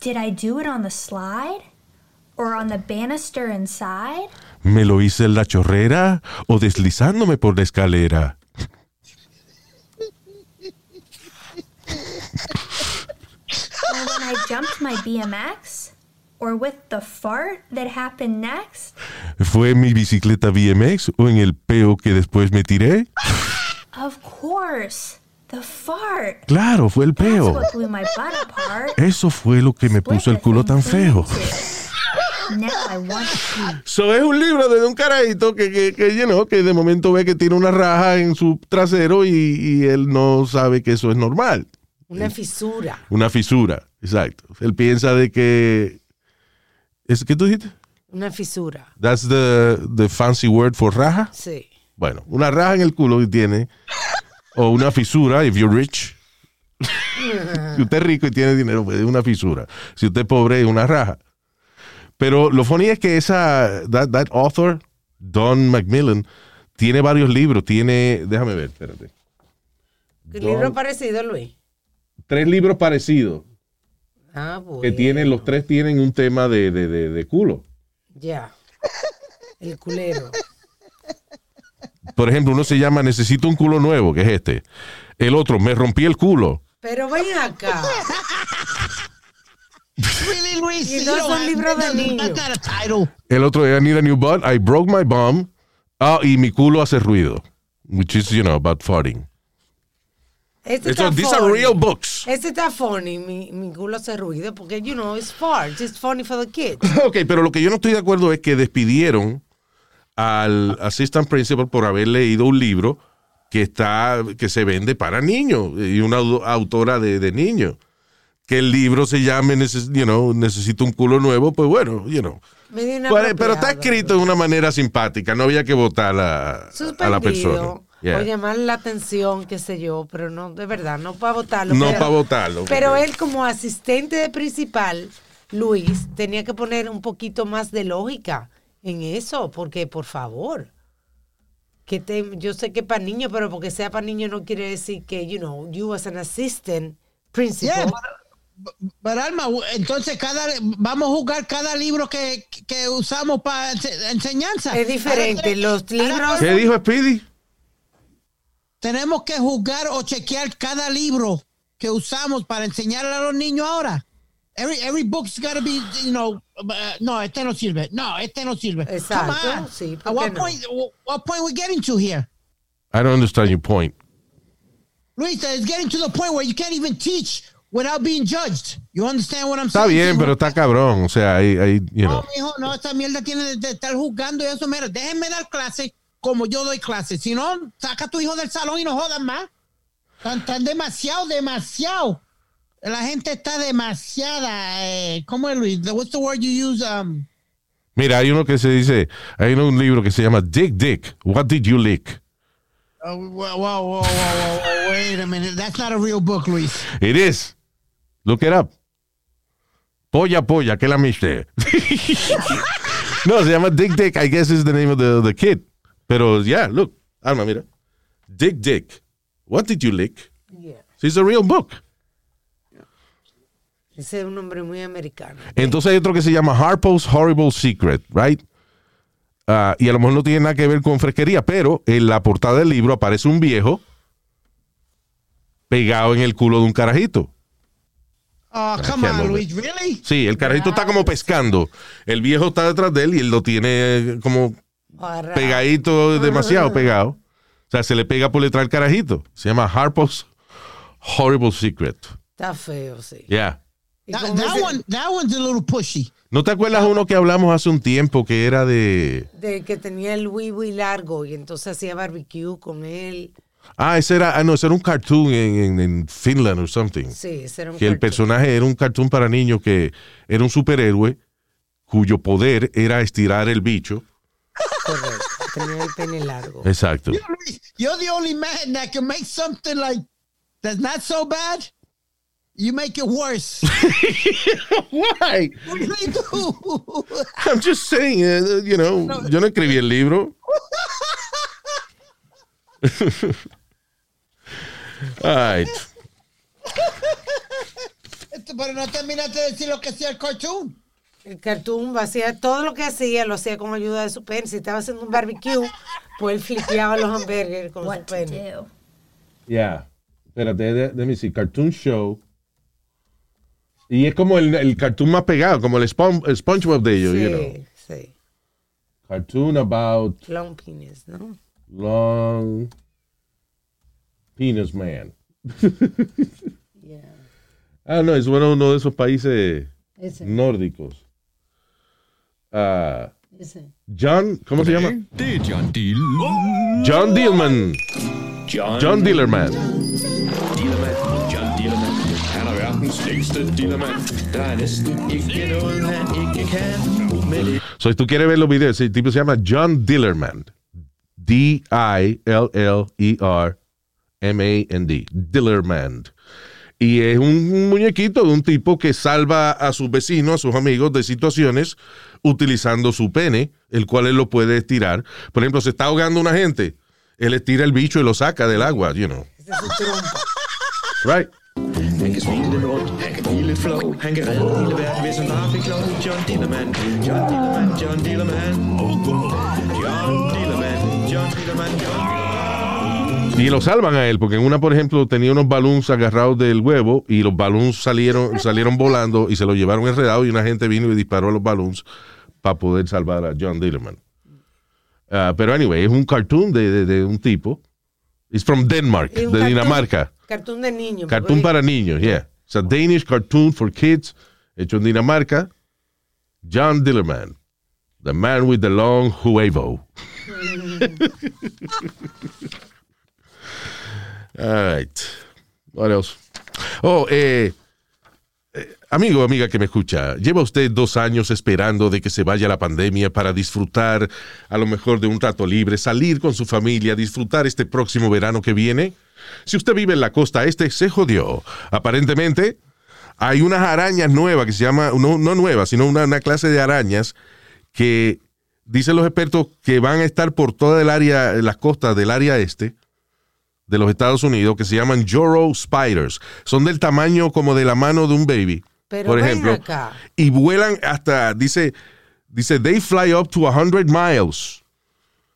Speaker 10: Did I do it on the slide? Or on the banister inside?
Speaker 5: ¿Me lo hice en la chorrera o deslizándome por la escalera?
Speaker 10: Or when I jumped my BMX? Or with the fart that happened next?
Speaker 5: ¿Fue mi bicicleta BMX o en el peo que después me tiré?
Speaker 10: Of course. The fart.
Speaker 5: Claro, fue el
Speaker 10: That's
Speaker 5: peo.
Speaker 10: what blew my butt apart.
Speaker 5: Eso fue lo que me puso el culo tan feo.
Speaker 10: Now I want to.
Speaker 5: So es un libro de un carajito que, que, que, you know, que de momento ve que tiene una raja en su trasero y, y él no sabe que eso es normal.
Speaker 6: Una fisura.
Speaker 5: Una fisura, exacto. Él piensa de que... ¿Es qué tú dijiste?
Speaker 6: Una fisura.
Speaker 5: That's the, the fancy word for raja.
Speaker 6: Sí.
Speaker 5: Bueno, una raja en el culo que tiene, o una fisura, if you're rich. si usted es rico y tiene dinero, pues es una fisura. Si usted es pobre, es una raja. Pero lo funny es que esa, that, that author, Don Macmillan, tiene varios libros. Tiene, déjame ver, espérate.
Speaker 6: ¿Qué
Speaker 5: Don-
Speaker 6: libro parecido, Luis?
Speaker 5: Tres libros parecidos
Speaker 6: Ah, bueno.
Speaker 5: que tienen, los tres tienen un tema de, de, de, de culo.
Speaker 6: Ya. El culero.
Speaker 5: Por ejemplo, uno se llama Necesito un culo nuevo, que es este. El otro, Me rompí el culo.
Speaker 6: Pero ven acá.
Speaker 7: Really, Luis?
Speaker 6: Y no son libros de niños.
Speaker 5: El otro, I need a new butt. I broke my bum. Ah, y mi culo hace ruido. Which is, you know, about farting.
Speaker 6: Este está
Speaker 5: these are real books.
Speaker 6: Este está funny, mi, mi culo hace ruido, porque, you know, it's farts. It's funny for the kids. <laughs>
Speaker 5: Ok, pero lo que yo no estoy de acuerdo es que despidieron al assistant principal por haber leído un libro que está que se vende para niños y una au- autora de, de niños. Que el libro se llame, you know, necesito un culo nuevo, pues bueno, you know. Pero, pero está escrito de una manera simpática, no había que votar a la, a la persona. Yeah.
Speaker 6: O llamar la atención, qué sé yo, pero no, de verdad, no para votarlo.
Speaker 5: No
Speaker 6: pero-
Speaker 5: para votarlo.
Speaker 6: Pero él como asistente de principal, Luis, tenía que poner un poquito más de lógica en eso, porque por favor, que te, yo sé que para niños, pero porque sea para niños no quiere decir que, you know, you as an assistant principal.
Speaker 7: Yeah, Pero Alma, entonces cada vamos a jugar cada libro que, que usamos para enseñanza.
Speaker 6: Es diferente. Los libros.
Speaker 5: ¿Qué dijo Speedy?
Speaker 7: Tenemos que jugar o chequear cada libro que usamos para enseñarle a los niños ahora. Every, every book's got to be, you know, uh, no, este no sirve. No, este no sirve.
Speaker 6: Exacto,
Speaker 7: Come on.
Speaker 6: sí, ¿por
Speaker 7: At what
Speaker 6: qué no?
Speaker 7: point, what point we getting to here?
Speaker 5: I don't understand your point.
Speaker 7: Luis, it's getting to the point where you can't even teach without being judged. You understand what I'm
Speaker 5: Está
Speaker 7: saying?
Speaker 5: bien, pero está cabrón. O sea, ahí, ahí, you know.
Speaker 7: No, mijo, no, esta mierda tiene de, estar jugando y eso. Mira, déjenme dar clase como yo doy clase. Si no, saca a tu hijo del salón y no jodan más. Están, están demasiado, demasiado. La gente está demasiada. Eh, ¿Cómo es, Luis? What's the word you use? Um,
Speaker 5: Mira, hay uno que se dice, hay un libro que se llama Dick Dick. What did you lick?
Speaker 7: uh, whoa, whoa, whoa, whoa, whoa, whoa, wait a minute. That's not a real book, Luis.
Speaker 5: It is. Look it up. Polla, polla, que la miste. <laughs> no, se llama Dick Dick. I guess is the name of the, the kid. Pero, yeah, look. Alma, mira. Dick Dick. What did you lick?
Speaker 6: Yeah.
Speaker 5: It's a real book.
Speaker 6: Ese es un nombre muy americano.
Speaker 5: Entonces hay otro que se llama Harpo's Horrible Secret, right? Ah, y a lo mejor no tiene nada que ver con fresquería, pero en la portada del libro aparece un viejo pegado en el culo de un carajito.
Speaker 7: Oh, come on, Luis. Really?
Speaker 5: Sí, el carajito está como pescando. El viejo está detrás de él y él lo tiene eh, como pegadito, demasiado pegado. O sea, se le pega por detrás al carajito. Se llama Harpo's Horrible Secret.
Speaker 6: Está feo, sí.
Speaker 5: Yeah.
Speaker 7: One, that one's a little pushy.
Speaker 5: ¿No te acuerdas uno que hablamos hace un tiempo que era de...
Speaker 6: De que tenía el wiwi largo y entonces hacía barbecue con él.
Speaker 5: Ah, ese era, ah, no, ese era un cartoon en, en, en Finland or something.
Speaker 6: Sí, ese era un
Speaker 5: que el
Speaker 6: cartoon.
Speaker 5: personaje era un cartoon para niños que era un superhéroe cuyo poder era estirar el bicho.
Speaker 6: Correcto. Tenía el pene largo.
Speaker 5: Exacto.
Speaker 7: You're the only man that can make something like that's not so bad. You make it worse. <laughs>
Speaker 5: Why?
Speaker 7: What do they do? <laughs>
Speaker 5: I'm just saying, uh, you know, yo no escribí el libro. <laughs> All right.
Speaker 7: Esto, Pero no terminaste de decir lo que hacía el cartoon.
Speaker 6: El cartoon hacía todo lo que hacía, lo hacía con ayuda de su pene. Si estaba haciendo un barbecue, pues él flipeaba los hamburgues con su
Speaker 10: What
Speaker 6: pene.
Speaker 5: Yeah. Espérate, de- déjame decir, cartoon show. Y es como el, el cartoon más pegado, como el, Spon- el SpongeBob de ellos, you know.
Speaker 6: Sí, sí.
Speaker 5: Cartoon about
Speaker 6: Long penis, ¿no?
Speaker 5: long penis man. <laughs>
Speaker 6: Yeah.
Speaker 5: Ah, no, es bueno uno de esos países
Speaker 6: Ese,
Speaker 5: nórdicos. Ah,
Speaker 6: ese.
Speaker 5: John, ¿cómo se llama?
Speaker 4: Er John Deal.
Speaker 5: John Dillman.
Speaker 4: John,
Speaker 5: John Dillerman.
Speaker 4: Dillermand. John. Han er verdens længste dillermand. Der er næsten ikke noget, han ikke kan. Med det
Speaker 5: So, si tú quieres ver los videos, el tipo se llama John Dillerman. D-I-L-L-E-R-M-A-N-D. Dillerman. Y es un muñequito de un tipo que salva a sus vecinos, a sus amigos de situaciones utilizando su pene, el cual él lo puede estirar. Por ejemplo, se está ahogando una gente, él estira el bicho y lo saca del agua, you know. Right?
Speaker 4: Han kan smile lidt rundt, blive lidt flov Han kan redde hele verden, hvis han bare fik lov John Dillermand, John Dillermand, John Dillermand John Dillermand, John Dillermand, John
Speaker 5: Y lo salvan a él, porque en una, por ejemplo, tenía unos balloons agarrados del huevo y los balloons salieron, salieron volando y se los llevaron enredados y una gente vino y disparó a los balloons para poder salvar a John Dillerman. Ah, pero anyway, es un cartoon de, de- de un tipo. It's from Denmark,
Speaker 6: Es
Speaker 5: de
Speaker 6: cartoon-
Speaker 5: Dinamarca.
Speaker 6: Cartoon de niños.
Speaker 5: Cartoon para niños, yeah. It's a Danish cartoon for kids, hecho en Dinamarca. John Dillerman, the man with the long huevo. <laughs> <laughs> All right. Oh, eh, eh, amigo, amiga que me escucha, ¿lleva usted dos años esperando de que se vaya la pandemia para disfrutar a lo mejor de un rato libre, salir con su familia, disfrutar este próximo verano que viene? Si usted vive en la costa este, se jodió. Aparentemente, hay unas arañas nuevas que se llama, no, no nuevas, sino una, una clase de arañas que dicen los expertos que van a estar por toda el área, las costas del área este, de los Estados Unidos que se llaman Joro Spiders. Son del tamaño como de la mano de un baby,
Speaker 6: Pero
Speaker 5: por ejemplo.
Speaker 6: acá.
Speaker 5: Y vuelan hasta, dice, dice, they fly up to 100 miles.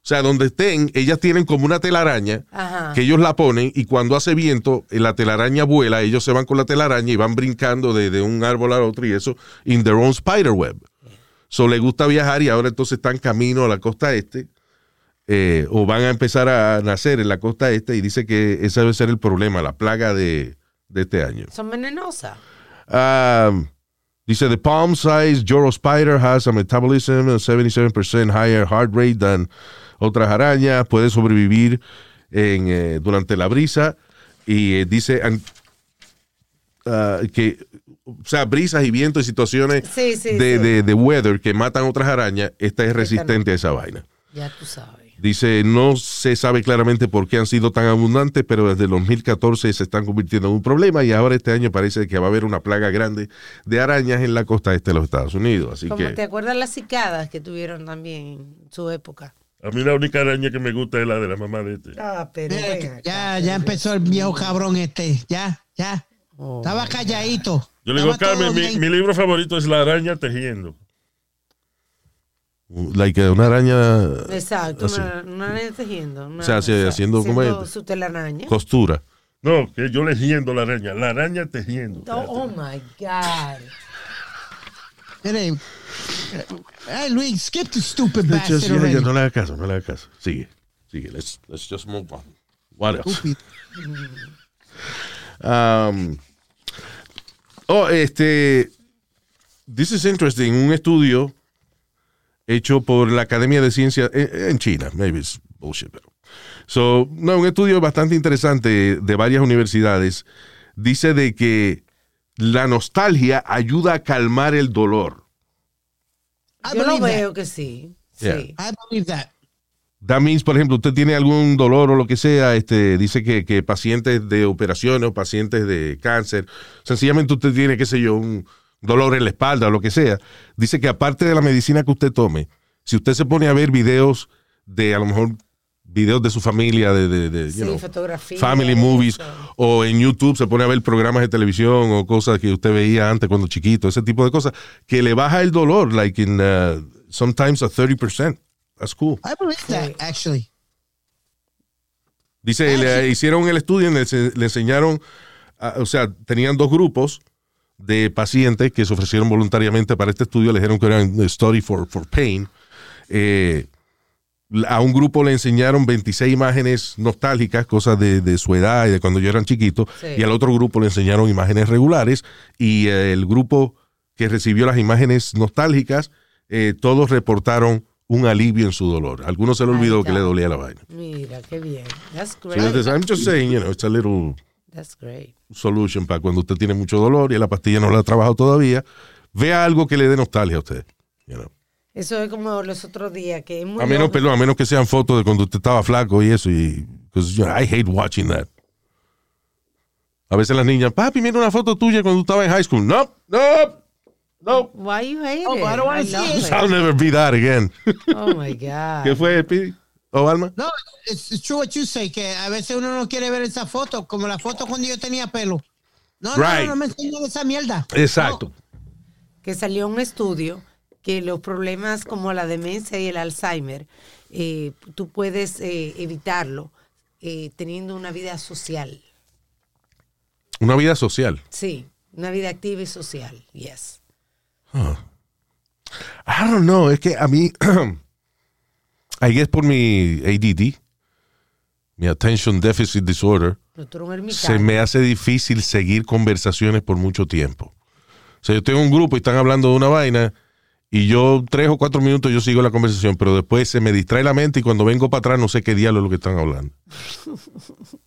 Speaker 5: O sea, donde estén, ellas tienen como una telaraña
Speaker 6: Ajá.
Speaker 5: que ellos la ponen y cuando hace viento, eh, la telaraña vuela, ellos se van con la telaraña y van brincando de, de un árbol al otro y eso, in their own spider web. So le gusta viajar y ahora entonces están camino a la costa este, eh, o van a empezar a nacer en la costa este y dice que ese debe ser el problema, la plaga de, de este año.
Speaker 6: Son venenosas.
Speaker 5: Um, dice, the palm-sized Joro spider has a metabolism of 77% higher heart rate than otras arañas. Puede sobrevivir en, eh, durante la brisa. Y eh, dice and- ah, que, o sea, brisas y vientos y situaciones
Speaker 6: Sí, sí,
Speaker 5: de,
Speaker 6: sí.
Speaker 5: de- de weather que matan otras arañas, esta es resistente a esa vaina.
Speaker 6: Ya tú sabes.
Speaker 5: Dice, no se sabe claramente por qué han sido tan abundantes, pero desde el 2014 se están convirtiendo en un problema y ahora este año parece que va a haber una plaga grande de arañas en la costa este de los Estados Unidos. Así
Speaker 6: Como
Speaker 5: que,
Speaker 6: te acuerdas las cicadas que tuvieron también en su época.
Speaker 8: A mí la única araña que me gusta es la de la mamá de este.
Speaker 6: Ah, pero acá.
Speaker 7: ya, ya empezó el viejo cabrón este. Ya, ya.
Speaker 6: Oh.
Speaker 7: Estaba calladito.
Speaker 8: Yo le digo, Carmen, mi libro favorito es La araña tejiendo.
Speaker 5: Like una araña
Speaker 6: Exacto,
Speaker 5: así,
Speaker 6: una, una araña tejiendo. una-
Speaker 5: O sea, haciendo como
Speaker 6: haciendo
Speaker 5: es-
Speaker 6: su telaraña.
Speaker 5: costura.
Speaker 8: No, que yo lejiendo la araña. La araña tejiendo.
Speaker 6: Oh, oh my God.
Speaker 7: Hey, Luis, skip the stupid
Speaker 5: Just-
Speaker 7: bastard
Speaker 5: yeah,
Speaker 7: already.
Speaker 5: yeah, no le hagas caso, no le hagas caso. Sigue, sigue. Let's, let's just move on. What else? <laughs> Um, oh, este. This is interesting. Un estudio hecho por la Academia de Ciencias en, en China. Maybe it's bullshit, pero. So, no, un estudio bastante interesante de varias universidades. Dice de que la nostalgia ayuda a calmar el dolor.
Speaker 6: Yo lo veo que sí.
Speaker 5: Yeah.
Speaker 6: Sí.
Speaker 7: I believe that.
Speaker 5: That means, por ejemplo, usted tiene algún dolor o lo que sea, este, dice que, que pacientes de operaciones o pacientes de cáncer, sencillamente usted tiene, qué sé yo, un dolor en la espalda o lo que sea. Dice que aparte de la medicina que usted tome, si usted se pone a ver videos de, a lo mejor, videos de su familia, de, de, de, you
Speaker 6: Sí,
Speaker 5: know, family
Speaker 6: eso.
Speaker 5: movies, o en YouTube se pone a ver programas de televisión o cosas que usted veía antes cuando chiquito, ese tipo de cosas, que le baja el dolor, like in, uh, sometimes a 30%. That's cool.
Speaker 7: I believe that, actually.
Speaker 5: Dice, le hicieron el estudio y le enseñaron, ah, o sea, tenían dos grupos de pacientes que se ofrecieron voluntariamente para este estudio, le dijeron que eran Study for, for Pain. Eh, a un grupo le enseñaron 26 imágenes nostálgicas, cosas de, de su edad y de cuando yo eran chiquitos,
Speaker 6: Sí.
Speaker 5: y al otro grupo le enseñaron imágenes regulares, y eh, el grupo que recibió las imágenes nostálgicas, eh, todos reportaron un alivio en su dolor. A algunos se le olvidó que le dolía la vaina.
Speaker 6: Mira, qué bien. That's great.
Speaker 5: I'm just saying, you know, it's a little
Speaker 6: That's great.
Speaker 5: solution para cuando usted tiene mucho dolor y la pastilla no la ha trabajado todavía. Vea algo que le dé nostalgia a usted. you know.
Speaker 6: Eso es como los otros días, que es muy
Speaker 5: A menos,
Speaker 6: loco.
Speaker 5: perdón, a menos que sean fotos de cuando usted estaba flaco y eso. Y, 'cause, you know, I hate watching that. A veces las niñas, papi, mira una foto tuya cuando tú estabas en high school. No, no, no.
Speaker 6: Why you hate
Speaker 7: Oh,
Speaker 6: it?
Speaker 7: I don't wanna
Speaker 6: I
Speaker 7: see it.
Speaker 5: I'll never be that again.
Speaker 6: Oh my God. <laughs>
Speaker 5: ¿Qué fue, Pidi? ¿O Alma?
Speaker 7: No, it's, true what you say, que a veces uno no quiere ver esa foto, como la foto cuando yo tenía pelo. No, no,
Speaker 5: Right.
Speaker 7: no, no me enseñan esa mierda.
Speaker 5: Exacto.
Speaker 6: que salió un estudio que los problemas como la demencia y el Alzheimer, eh, tú puedes eh, evitarlo eh, teniendo una vida social.
Speaker 5: Una vida social.
Speaker 6: Sí, una vida activa y social. Yes.
Speaker 5: I don't know, es que a mí, <clears throat> I guess por mi ADD, mi Attention Deficit Disorder, se me hace difícil seguir conversaciones por mucho tiempo. O sea, yo tengo un grupo y están hablando de una vaina y yo tres o cuatro minutos yo sigo la conversación, pero después se me distrae la mente y cuando vengo para atrás no sé qué diablo es lo que están hablando. <laughs>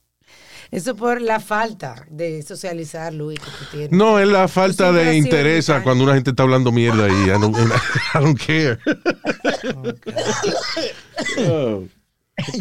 Speaker 6: Eso por la falta de socializar, Luis, que tú tienes.
Speaker 5: No, es la falta de interés cuando una gente está hablando mierda y I don't, <laughs> I don't care. <laughs> Oh.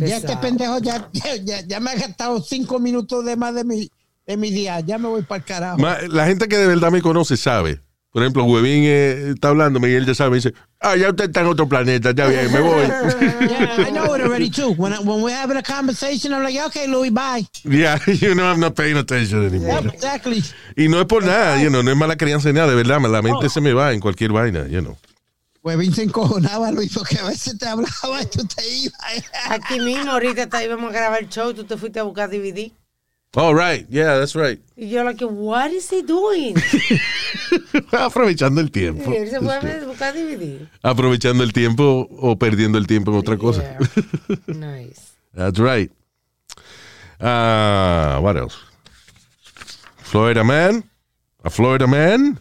Speaker 7: Ya este pendejo ya, ya, ya- me ha gastado cinco minutos de más de mi, de mi día. Ya me voy para el carajo.
Speaker 5: Ma- La gente que de verdad me conoce sabe. Por ejemplo, Huevín eh, está hablándome y él ya sabe, me dice, Ah, ya usted está en otro planeta, ya bien, me voy. <laughs>
Speaker 7: Yeah, I know it already too. When, I, when we're having a conversation, I'm like, okay, Louis, bye.
Speaker 5: yeah, <laughs> you know I'm not paying attention anymore.
Speaker 7: Yep, exactly.
Speaker 5: Y no es por nada, you know, no es mala crianza ni nada, de verdad, la mente se me va en cualquier vaina, you know.
Speaker 7: Webin se encojonaba, Luis, porque a veces te hablaba y tú te ibas.
Speaker 6: Aquí mismo, ahorita está- íbamos a grabar el show, tú te fuiste a buscar DVD.
Speaker 5: All right, yeah, that's right.
Speaker 6: Y yo, like, what is he doing? <laughs>
Speaker 5: Aprovechando el tiempo.
Speaker 6: Y él se fue a buscar DVD.
Speaker 5: Aprovechando el tiempo o perdiendo el tiempo en otra cosa.
Speaker 6: Yeah. Nice. <laughs>
Speaker 5: That's right. Ah, what else? Florida Man. A Florida Man.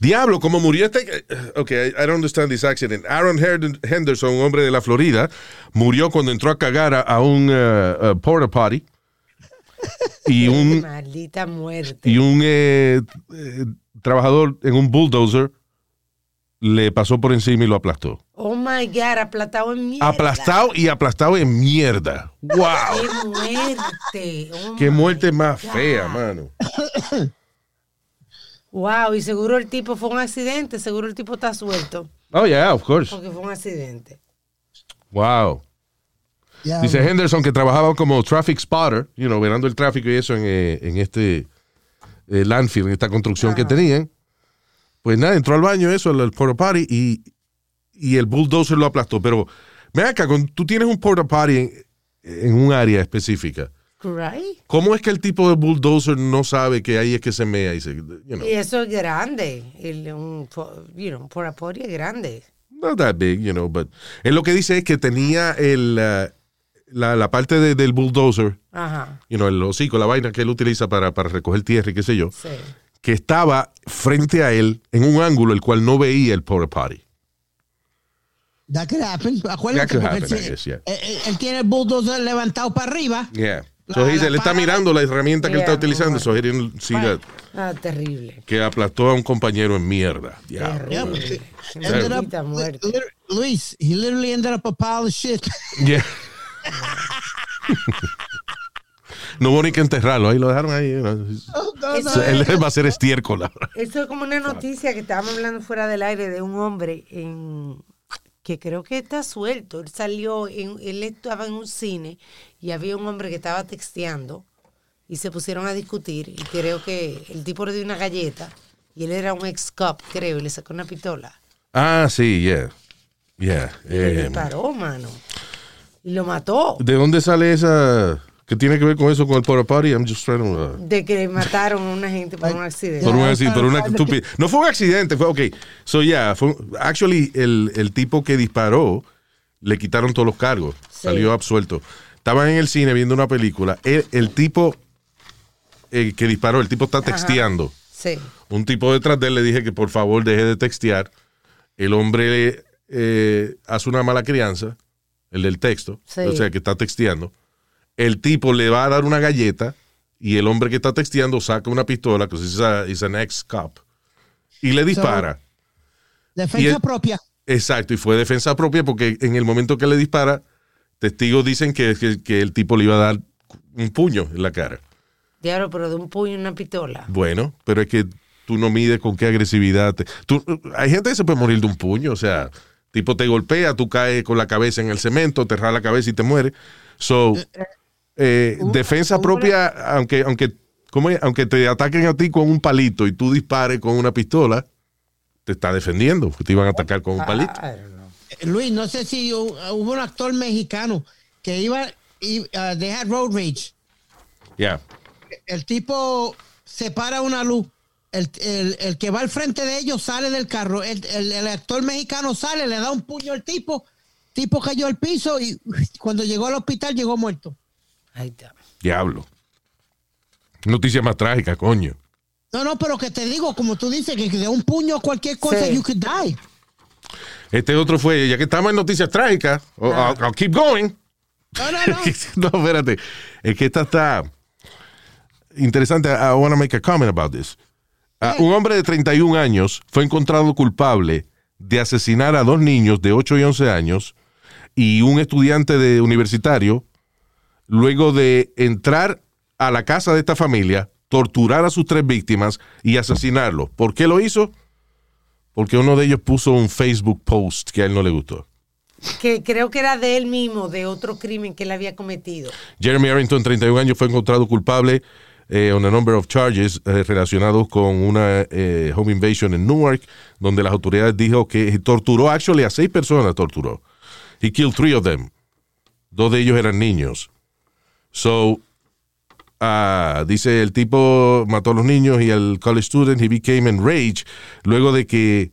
Speaker 5: Diablo, como murió este. Okay, I, I don't understand this accident. Aaron Henderson, un hombre de la Florida, murió cuando entró a cagar a, a un uh, uh, porta potty. Y <laughs> un,
Speaker 6: Maldita muerte.
Speaker 5: y un eh, eh, trabajador en un bulldozer le pasó por encima y lo aplastó.
Speaker 6: Oh my God, aplastado en mierda.
Speaker 5: Aplastado y aplastado en mierda. ¡Wow!
Speaker 6: ¡Qué muerte! Oh
Speaker 5: ¡Qué muerte más
Speaker 6: God.
Speaker 5: fea, mano! <coughs>
Speaker 6: Wow, y seguro el tipo fue un accidente, seguro el tipo está suelto.
Speaker 5: Oh, yeah, of course.
Speaker 6: Porque fue un accidente.
Speaker 5: Wow. Dice Henderson que trabajaba como traffic spotter, you know, verando el tráfico y eso en, eh, en este eh, landfill, en esta construcción que tenían. Pues nada, entró al baño, eso, al, porta potty, y, y el bulldozer lo aplastó. Pero, ven acá, cuando tú tienes un porta potty en, en un área específica,
Speaker 6: Right?
Speaker 5: ¿cómo es que el tipo de bulldozer no sabe que ahí es que se mea y se, you know,
Speaker 6: Y eso es grande. El, un, you know, por apoyo es grande.
Speaker 5: not that big, you know, but él lo que dice es que tenía el, uh, la, la parte de- del bulldozer
Speaker 6: Ajá.
Speaker 5: you know, el hocico, la vaina que él utiliza para, para recoger tierra y qué sé yo,
Speaker 6: Sí.
Speaker 5: que estaba frente a él en un ángulo el cual no veía el porta potty.
Speaker 7: That could happen. Acuérdate,
Speaker 5: That could happen,
Speaker 7: él,
Speaker 5: guess, yeah.
Speaker 7: él- él tiene el bulldozer levantado para arriba.
Speaker 5: Yeah. So he él está mirando la herramienta que él está
Speaker 6: Yeah,
Speaker 5: utilizando, so he didn't see that,
Speaker 6: Ah, terrible.
Speaker 5: que aplastó a un compañero en mierda. Diablo.
Speaker 6: Terrible.
Speaker 7: Ended up,
Speaker 6: Maldita muerte.
Speaker 7: lit- Luis, he literally ended up a pile of shit. <laughs>
Speaker 5: Yeah. no hubo ni que enterrarlo, ahí lo dejaron ahí. know.
Speaker 7: no,
Speaker 5: So, él va a ser estiércol ahora.
Speaker 6: Eso es como una noticia que estábamos hablando fuera del aire de un hombre en, que creo que está suelto. Él salió, en, él estaba en un cine y había un hombre que estaba texteando y se pusieron a discutir y creo que el tipo le dio una galleta y él era un ex cop, creo, y le sacó una pistola.
Speaker 5: Ah, sí, yeah. Yeah.
Speaker 6: Y le
Speaker 5: eh,
Speaker 6: disparó, mano. Y lo mató.
Speaker 5: ¿De dónde sale esa? ¿Qué tiene que ver con eso, con el porta potty? I'm just trying to... uh,
Speaker 6: De que mataron a una gente por un accidente.
Speaker 5: Por, un accidente, por una estúpida. No fue un accidente, fue, ok. So, yeah, fue, actually, el, el tipo que disparó, le quitaron todos los cargos.
Speaker 6: Sí.
Speaker 5: Salió absuelto. Estaban en el cine viendo una película. El, el tipo eh, que disparó, el tipo está texteando.
Speaker 6: Sí.
Speaker 5: Un tipo detrás de él le dije que por favor deje de textear. El hombre eh, hace una mala crianza, el del texto,
Speaker 6: Sí.
Speaker 5: o sea, que está texteando. El tipo le va a dar una galleta y el hombre que está texteando saca una pistola, que es an ex-cop, y le dispara.
Speaker 7: Defensa
Speaker 5: el-
Speaker 7: propia.
Speaker 5: Exacto, y fue defensa propia porque en el momento que le dispara, testigos dicen que, que- que el tipo le iba a dar un puño en la cara.
Speaker 6: Diablo, pero de un puño y una pistola.
Speaker 5: Bueno, pero es que tú no mides con qué agresividad. te- tú- hay gente que se puede morir de un puño, o sea, tipo te golpea, tú caes con la cabeza en el cemento, te rala la cabeza y te mueres. So, eh, defensa propia, aunque, aunque, ¿cómo es? aunque te ataquen a ti con un palito y tú dispares con una pistola, te está defendiendo, porque te iban a atacar con un palito.
Speaker 7: Eh, Luis, no sé si hu- hubo un actor mexicano que iba, y, uh, they had road rage.
Speaker 5: Yeah.
Speaker 7: El tipo se para una luz. El, el- el que va al frente de ellos sale del carro. El, el- el actor mexicano sale, le da un puño al tipo. Tipo cayó al piso y cuando llegó al hospital llegó muerto.
Speaker 6: Ahí está.
Speaker 5: Diablo. Noticia más trágica, coño.
Speaker 7: No, no, pero que te digo, como tú dices, que de un puño cualquier cosa,
Speaker 6: Sí.
Speaker 7: you could die.
Speaker 5: Este otro fue, ya que estamos en noticias trágicas, I'll, I'll keep going.
Speaker 7: No, no, no. <laughs>
Speaker 5: no, espérate. Es que esta está interesante. I want to make a comment about this. Ah, un hombre de 31 años fue encontrado culpable de asesinar a dos niños de 8 y 11 años y un estudiante de universitario luego de entrar a la casa de esta familia, torturar a sus tres víctimas y asesinarlos. ¿Por qué lo hizo? porque uno de ellos puso un Facebook post que a él no le gustó.
Speaker 6: Que creo que era de él mismo, de otro crimen que él había cometido.
Speaker 5: Jeremy Arrington, 31 años, fue encontrado culpable eh, on a number of charges eh, relacionados con una eh, home invasion en Newark, donde las autoridades dijo que torturó, actually, a seis personas torturó. He killed three of them. Dos de ellos eran niños. So, ah, dice el tipo mató a los niños y al college student, he became enraged luego de que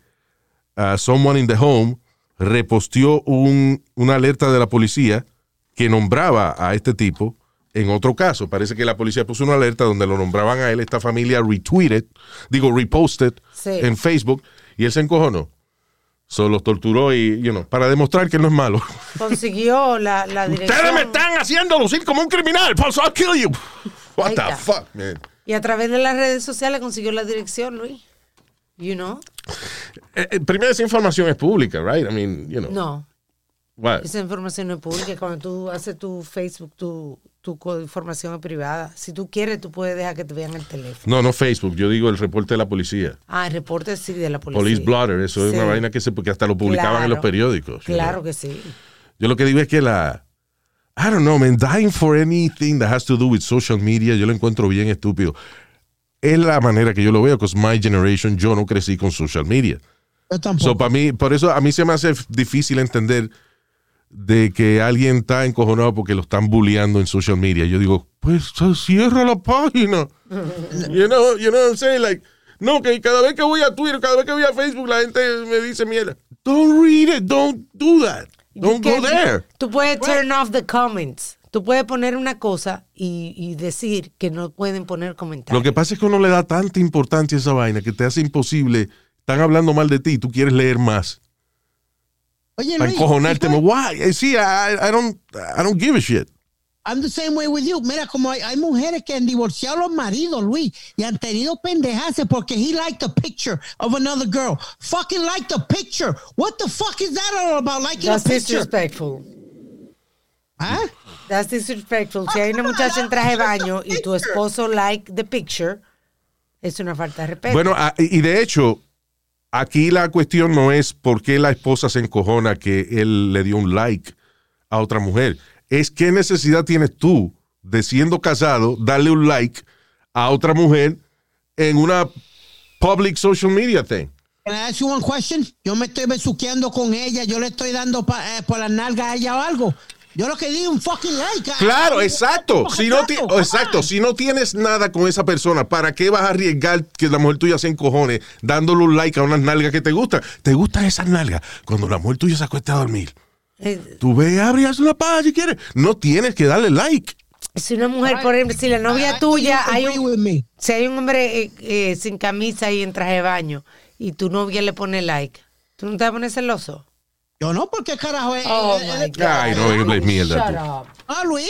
Speaker 5: ah, someone in the home reposteó un, una alerta de la policía que nombraba a este tipo en otro caso. Parece que la policía puso una alerta donde lo nombraban a él, esta familia retweeted, digo, reposted
Speaker 6: Sí.
Speaker 5: en Facebook y él se encojonó. Solo los torturó y, you know, para demostrar que él no es malo.
Speaker 6: Consiguió la, la dirección.
Speaker 5: Ustedes me están haciendo lucir como un criminal. Falso, I'll kill you. What the fuck, man.
Speaker 6: Y a través de las redes sociales consiguió la dirección, Luis. You know?
Speaker 5: Eh, eh, primero, esa información es pública, right? I mean, you know.
Speaker 6: No.
Speaker 5: What?
Speaker 6: Esa información no es pública. Cuando tú haces tu Facebook, tu, tu información es privada. Si tú quieres, tú puedes dejar que te vean el teléfono.
Speaker 5: No, no Facebook. Yo digo el reporte de la policía.
Speaker 6: Ah, el reporte sí de la policía.
Speaker 5: Police Blotter. Eso es una vaina que se, porque hasta lo publicaban en los
Speaker 6: Claro.
Speaker 5: periódicos. you
Speaker 6: Claro
Speaker 5: know.
Speaker 6: que sí.
Speaker 5: Yo lo que digo es que la. I don't know, man. Dying for anything that has to do with social media, yo lo encuentro bien estúpido. Es la manera que yo lo veo, because my generation, yo no crecí con social media.
Speaker 7: Yo tampoco.
Speaker 5: So, para mí, por eso a mí se me hace difícil entender de que alguien está encojonado porque lo están bulleando en social media. Yo digo, pues cierra la página. <laughs> you know, you know what I'm saying? Like, no, que cada vez que voy a Twitter, cada vez que voy a Facebook, la gente me dice mierda. Don't read it, don't do that. Don't
Speaker 6: You
Speaker 5: go there.
Speaker 6: Tú puedes turn off the comments. Tú puedes poner una cosa y, y decir que no pueden poner comentarios.
Speaker 5: Lo que pasa es que uno le da tanta importancia a esa vaina que te hace imposible. Están hablando mal de ti y tú quieres leer más.
Speaker 7: Oye,
Speaker 5: Para
Speaker 7: Luis,
Speaker 5: encojonarte.
Speaker 7: ¿y tú-
Speaker 5: Why? Eh, Sí, I, I don't, I don't give a shit.
Speaker 7: I'm the same way with you. Mira, como hay, hay mujeres que han divorciado a los maridos, Luis, y han tenido pendejarse porque he liked a picture of another girl. Fucking liked a picture. What the fuck is that all about? Liking
Speaker 6: That's
Speaker 7: a picture.
Speaker 6: disrespectful.
Speaker 7: ¿Ah?
Speaker 6: That's disrespectful. Si hay una muchacha en traje de baño y tu esposo like the picture, es una falta de respeto.
Speaker 5: Bueno, ah, y de hecho, aquí la cuestión no es por qué la esposa se encojona que él le dio un like a otra mujer. Es qué necesidad tienes tú de siendo casado darle un like a otra mujer en una public social media thing.
Speaker 7: Can I ask you one question? Yo me estoy besuqueando con ella, yo le estoy dando pa- eh, por las nalgas a ella o algo. Yo lo que digo un fucking like.
Speaker 5: Claro, exacto.
Speaker 7: ¿cómo
Speaker 5: Si no, ti- exacto. Si no tienes nada con esa persona, ¿para qué vas a arriesgar que la mujer tuya se encojone dándole un like a unas nalgas que te gustan? ¿Te gustan esas nalgas? Cuando la mujer tuya se acuesta a dormir.
Speaker 6: Eh,
Speaker 5: Tú ve, abre y haz una paja si quieres. No tienes que darle like.
Speaker 6: si una mujer, por ejemplo, si la novia
Speaker 7: I-
Speaker 6: tuya, hay un, si hay un hombre eh, eh, sin camisa y en traje de baño y tu novia le pone like, ¿tú no te vas a poner celoso?
Speaker 7: Yo no, porque carajo. eh,
Speaker 6: Oh my God.
Speaker 5: Ay, no hables mierda
Speaker 6: Shut up.
Speaker 7: Ah, Luis,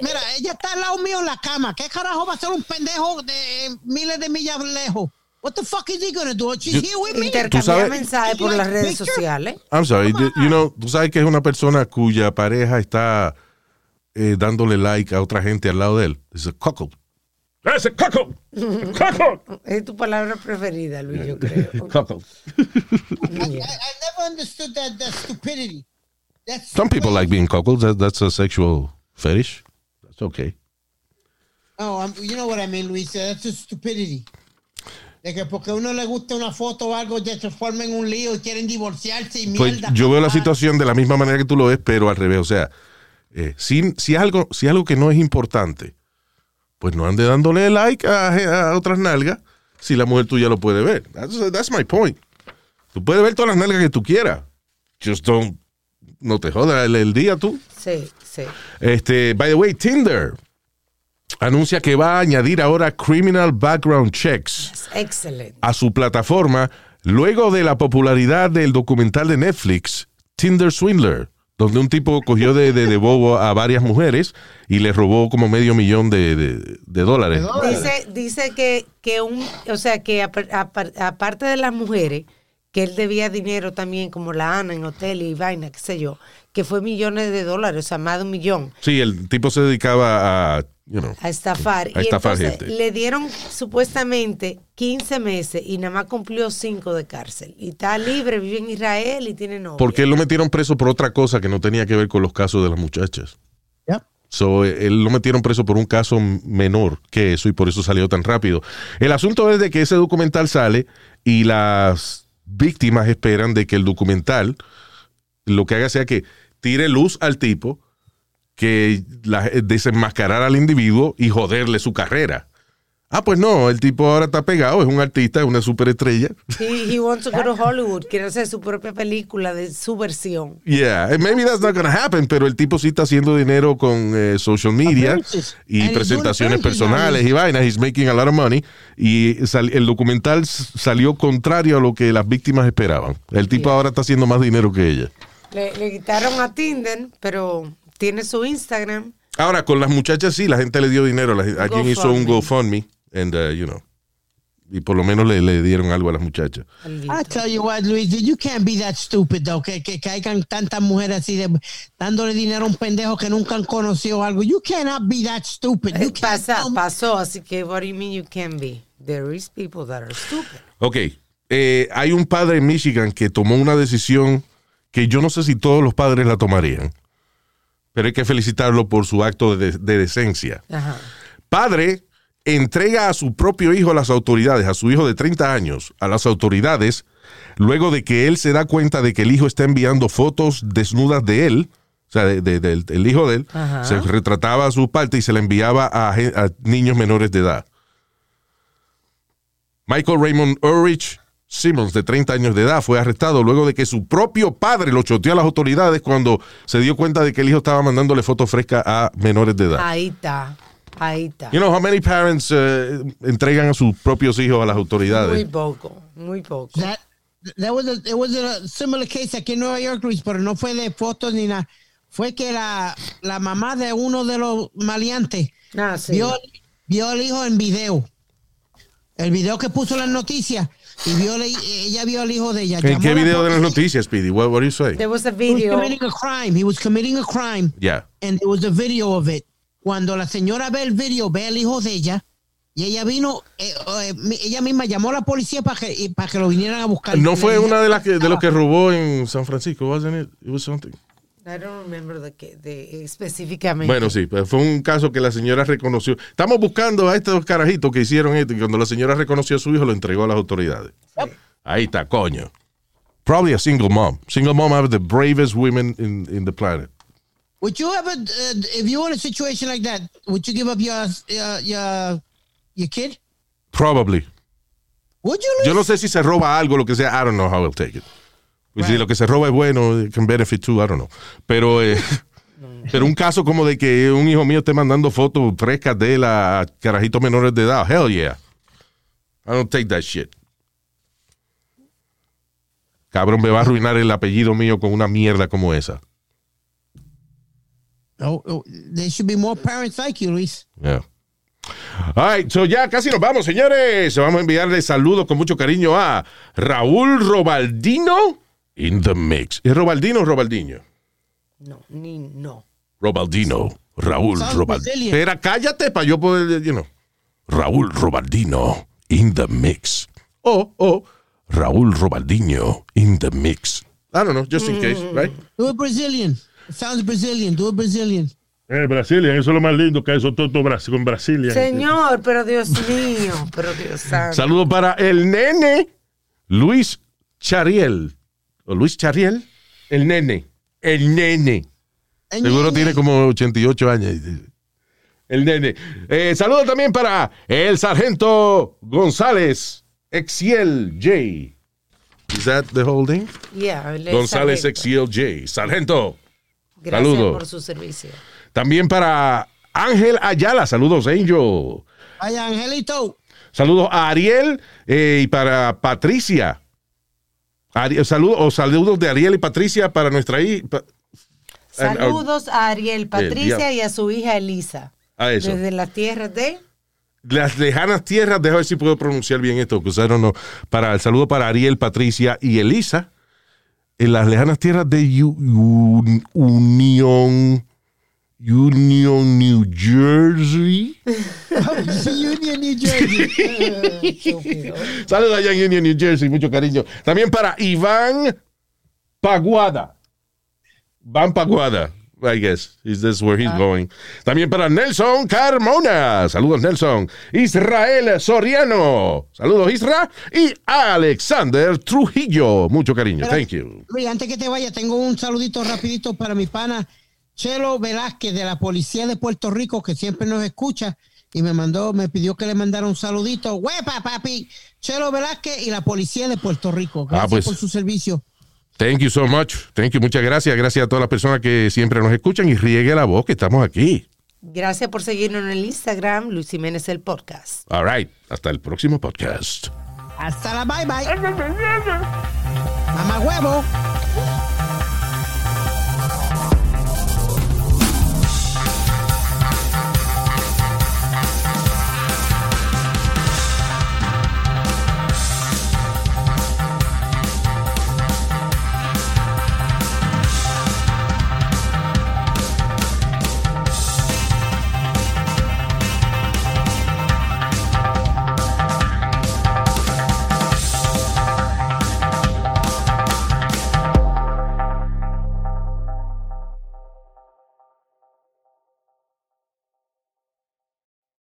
Speaker 7: mira, ella está al lado mío en la cama. ¿Qué carajo va a ser un pendejo de miles de millas lejos? What the fuck is he gonna do? She's
Speaker 5: Yo-
Speaker 7: here with me.
Speaker 6: Intercambiar
Speaker 5: sabes-
Speaker 6: mensajes por las redes sociales.
Speaker 5: I'm sorry. you- know, tú sabes que es una persona cuya pareja está eh, dándole like a otra gente al lado de él. Es a couple.
Speaker 8: ¡Ese coco! ¡Coco! <laughs>
Speaker 6: Es tu palabra preferida, Luis, yo creo. <laughs>
Speaker 5: Couple.
Speaker 7: I, I never understood that, that stupidity. That's
Speaker 5: Some people like being couples. That, that's a sexual fetish. That's okay.
Speaker 7: Oh, I'm- you know what I mean, Luis. That's just stupidity. De que porque a uno le gusta una foto o algo, ya se formen un lío y quieren divorciarse y
Speaker 5: Pues
Speaker 7: mierda.
Speaker 5: yo veo la situación de la misma manera que tú lo ves, pero al revés. O sea, eh, si, si, algo, si algo que no es importante, pues no ande dándole like a, a otras nalgas si la mujer tuya lo puede ver. That's, that's my point. Tú puedes ver todas las nalgas que tú quieras. Just don't, no te jodas el, el día tú.
Speaker 6: Sí, sí.
Speaker 5: Este, by the way, Tinder anuncia que va a añadir ahora criminal background checks a su plataforma luego de la popularidad del documental de Netflix, Tinder Swindler, donde un tipo cogió de, de- de bobo a varias mujeres y le robó como medio millón de, de- de dólares.
Speaker 6: Dice, dice que, que un, o sea, que apar- apar- aparte de las mujeres, que él debía dinero también, como la Ana en hotel y vaina, qué sé yo, que fue millones de dólares, o sea, más de un millón,
Speaker 5: Sí, el tipo se dedicaba a, you know,
Speaker 6: a estafar.
Speaker 5: A
Speaker 6: y
Speaker 5: estafar
Speaker 6: entonces
Speaker 5: gente.
Speaker 6: le dieron supuestamente 15 meses y nada más cumplió 5 de cárcel. Y está libre, vive en Israel y tiene novia.
Speaker 5: porque él lo metieron preso por otra cosa que no tenía que ver con los casos de las muchachas. So, eh, él lo metieron preso por un caso menor que eso y por eso salió tan rápido. El asunto es de que ese documental sale y las víctimas esperan de que el documental lo que haga sea que tire luz al tipo, que la- desenmascarar al individuo y joderle su carrera. Ah, pues no, el tipo ahora está pegado, es un artista, es una superestrella.
Speaker 6: He, he wants to go to <laughs> Hollywood, quiere hacer su propia película de su versión.
Speaker 5: Yeah, and maybe that's not gonna happen, pero el tipo sí está haciendo dinero con eh, social media y
Speaker 7: And
Speaker 5: presentaciones personales y vainas. He's making a lot of money. Y sal- el documental salió contrario a lo que las víctimas esperaban. El tipo ahora está haciendo más dinero que ella.
Speaker 6: Le, le quitaron a Tinder, pero tiene su Instagram.
Speaker 5: Ahora, con las muchachas sí, la gente le dio dinero. La, alguien hizo un GoFundMe, and, uh, you know, y por lo menos le, le dieron algo a las muchachas.
Speaker 7: I tell you what, Luis, you can't be that stupid, though, que, que caigan tantas mujeres así de dándole dinero a un pendejo que nunca han conocido algo. You cannot be that stupid. You can't
Speaker 6: Pasa,
Speaker 7: me-
Speaker 6: pasó, así que what do you mean you can be? There is people that are stupid.
Speaker 5: Ok, eh, hay un padre en Michigan que tomó una decisión que yo no sé si todos los padres la tomarían, pero hay que felicitarlo por su acto de, de decencia.
Speaker 6: Ajá.
Speaker 5: Padre entrega a su propio hijo a las autoridades, a su hijo de 30 años, a las autoridades, luego de que él se da cuenta de que el hijo está enviando fotos desnudas de él, o sea, de- de- del el hijo de él,
Speaker 6: Ajá.
Speaker 5: se retrataba a su parte y se la enviaba a, a niños menores de edad. Michael Raymond Ulrich Simmons, de 30 años de edad, fue arrestado luego de que su propio padre lo choteó a las autoridades cuando se dio cuenta de que el hijo estaba mandándole fotos frescas a menores de edad.
Speaker 6: Ahí está, ahí está.
Speaker 5: You know how many parents eh, entregan a sus propios hijos a las
Speaker 6: Muy
Speaker 5: autoridades?
Speaker 6: poco, muy poco.
Speaker 7: That, that was a, it was a similar case aquí en Nueva York, Luis, pero no fue de fotos ni nada. Fue que la, la mamá de uno de los maleantes
Speaker 6: Ah, sí.
Speaker 7: vio, vio al hijo en video. El video que puso las noticias y vio le- ella vio al hijo de ella.
Speaker 5: ¿En qué video de las noticias, Speedy? What, what do you say?
Speaker 6: There was a
Speaker 7: He was
Speaker 6: video.
Speaker 7: committing a crime. He was committing a crime.
Speaker 5: Yeah.
Speaker 7: and there was a video of it. Cuando la señora ve el video, ve al hijo de ella, y ella vino, eh, eh, ella misma llamó a la policía para que, para que lo vinieran a buscar.
Speaker 5: No fue una de las que, de los que robó en San Francisco, wasn't it? It was something.
Speaker 6: I don't remember the, que- de, específicamente.
Speaker 5: Bueno, sí, pero fue un caso que la señora reconoció. Estamos buscando a estos carajitos que hicieron esto y cuando la señora reconoció a su hijo lo entregó a las autoridades. Ahí está, coño. Probably a single mom. Single mom are the bravest women in, in the planet.
Speaker 7: Would you ever, uh, if you were in a situation like that, would you give up your uh, your your kid?
Speaker 5: Probably.
Speaker 7: Would you?
Speaker 5: Yo no sé si se roba algo, lo que sea. I don't know how I'll take it. Y Si lo que se roba es bueno, it can benefit too, I don't know. Pero, eh, <laughs> pero un caso como de que un hijo mío esté mandando fotos frescas de él a carajitos menores de edad, hell yeah. I don't take that shit. Cabrón, me va a arruinar el apellido mío con una mierda como esa.
Speaker 7: Oh, there should be more parents like you, Luis.
Speaker 5: Yeah. All right, so ya casi nos vamos, señores. Vamos a enviarle saludos con mucho cariño a Raúl Robaldino in the mix. ¿Es Robaldino o Robaldiño?
Speaker 6: No, ni no.
Speaker 5: Robaldino. Raúl Robaldino. Espera, cállate para yo poder, you know. Raúl Robaldino in the mix. O, o, Raúl Robaldino in the mix. I don't know, just in case, right?
Speaker 7: Do Brazilian. It sounds Brazilian. Do it Brazilian.
Speaker 8: Eh, Brasilia, eso es lo más lindo que eso todo con Brasilia.
Speaker 6: Señor, pero Dios mío, pero Dios santo.
Speaker 5: Saludos para el nene Luis Chariel. ¿O Luis Chariel? El nene. El nene.
Speaker 7: El
Speaker 5: Seguro
Speaker 7: nene.
Speaker 5: tiene como 88 años. El nene. Eh, saludos también para el sargento González Exiel J. Is that the whole thing?
Speaker 6: Yeah,
Speaker 5: González
Speaker 6: sargento.
Speaker 5: Exiel J. Sargento.
Speaker 6: Gracias
Speaker 5: saludo.
Speaker 6: por su servicio.
Speaker 5: También para Ángel Ayala. Saludos, Angel.
Speaker 7: Ay, Angelito.
Speaker 5: Saludos a Ariel eh, y para Patricia. Saludos, o saludos de Ariel y Patricia para nuestra hija.
Speaker 6: Saludos a Ariel, Patricia y a su hija Elisa.
Speaker 5: A eso.
Speaker 6: Desde las tierras de.
Speaker 5: Las lejanas tierras, déjame ver si puedo pronunciar bien esto, que usaron no. Para el saludo para Ariel, Patricia y Elisa. en las lejanas tierras de U- Un- Union, Union, New Jersey.
Speaker 7: Union, New Jersey.
Speaker 5: Saludos allá en Union, New Jersey, mucho cariño. También para Iván Paguada. Van Paguada, I guess. Is this where he's going? También para Nelson Carmona. Saludos, Nelson. Israel Soriano. Saludos, Isra. Y Alexander Trujillo. Mucho cariño. Thank you.
Speaker 7: Luis, antes que te vaya, tengo un saludito rapidito para mi pana Chelo Velázquez de la Policía de Puerto Rico, que siempre nos escucha y me mandó, me pidió que le mandara un saludito. ¡Huepa, papi! Chelo Velázquez y la Policía de Puerto Rico. Gracias
Speaker 5: pues.
Speaker 7: por su servicio.
Speaker 5: Thank you so much. Thank you. Muchas gracias. Gracias a todas las personas que siempre nos escuchan y riegue la voz que estamos aquí.
Speaker 6: Gracias por seguirnos en el Instagram, Luis Jiménez el podcast.
Speaker 5: All right. Hasta el próximo podcast.
Speaker 7: Hasta la bye bye. Mamá huevo.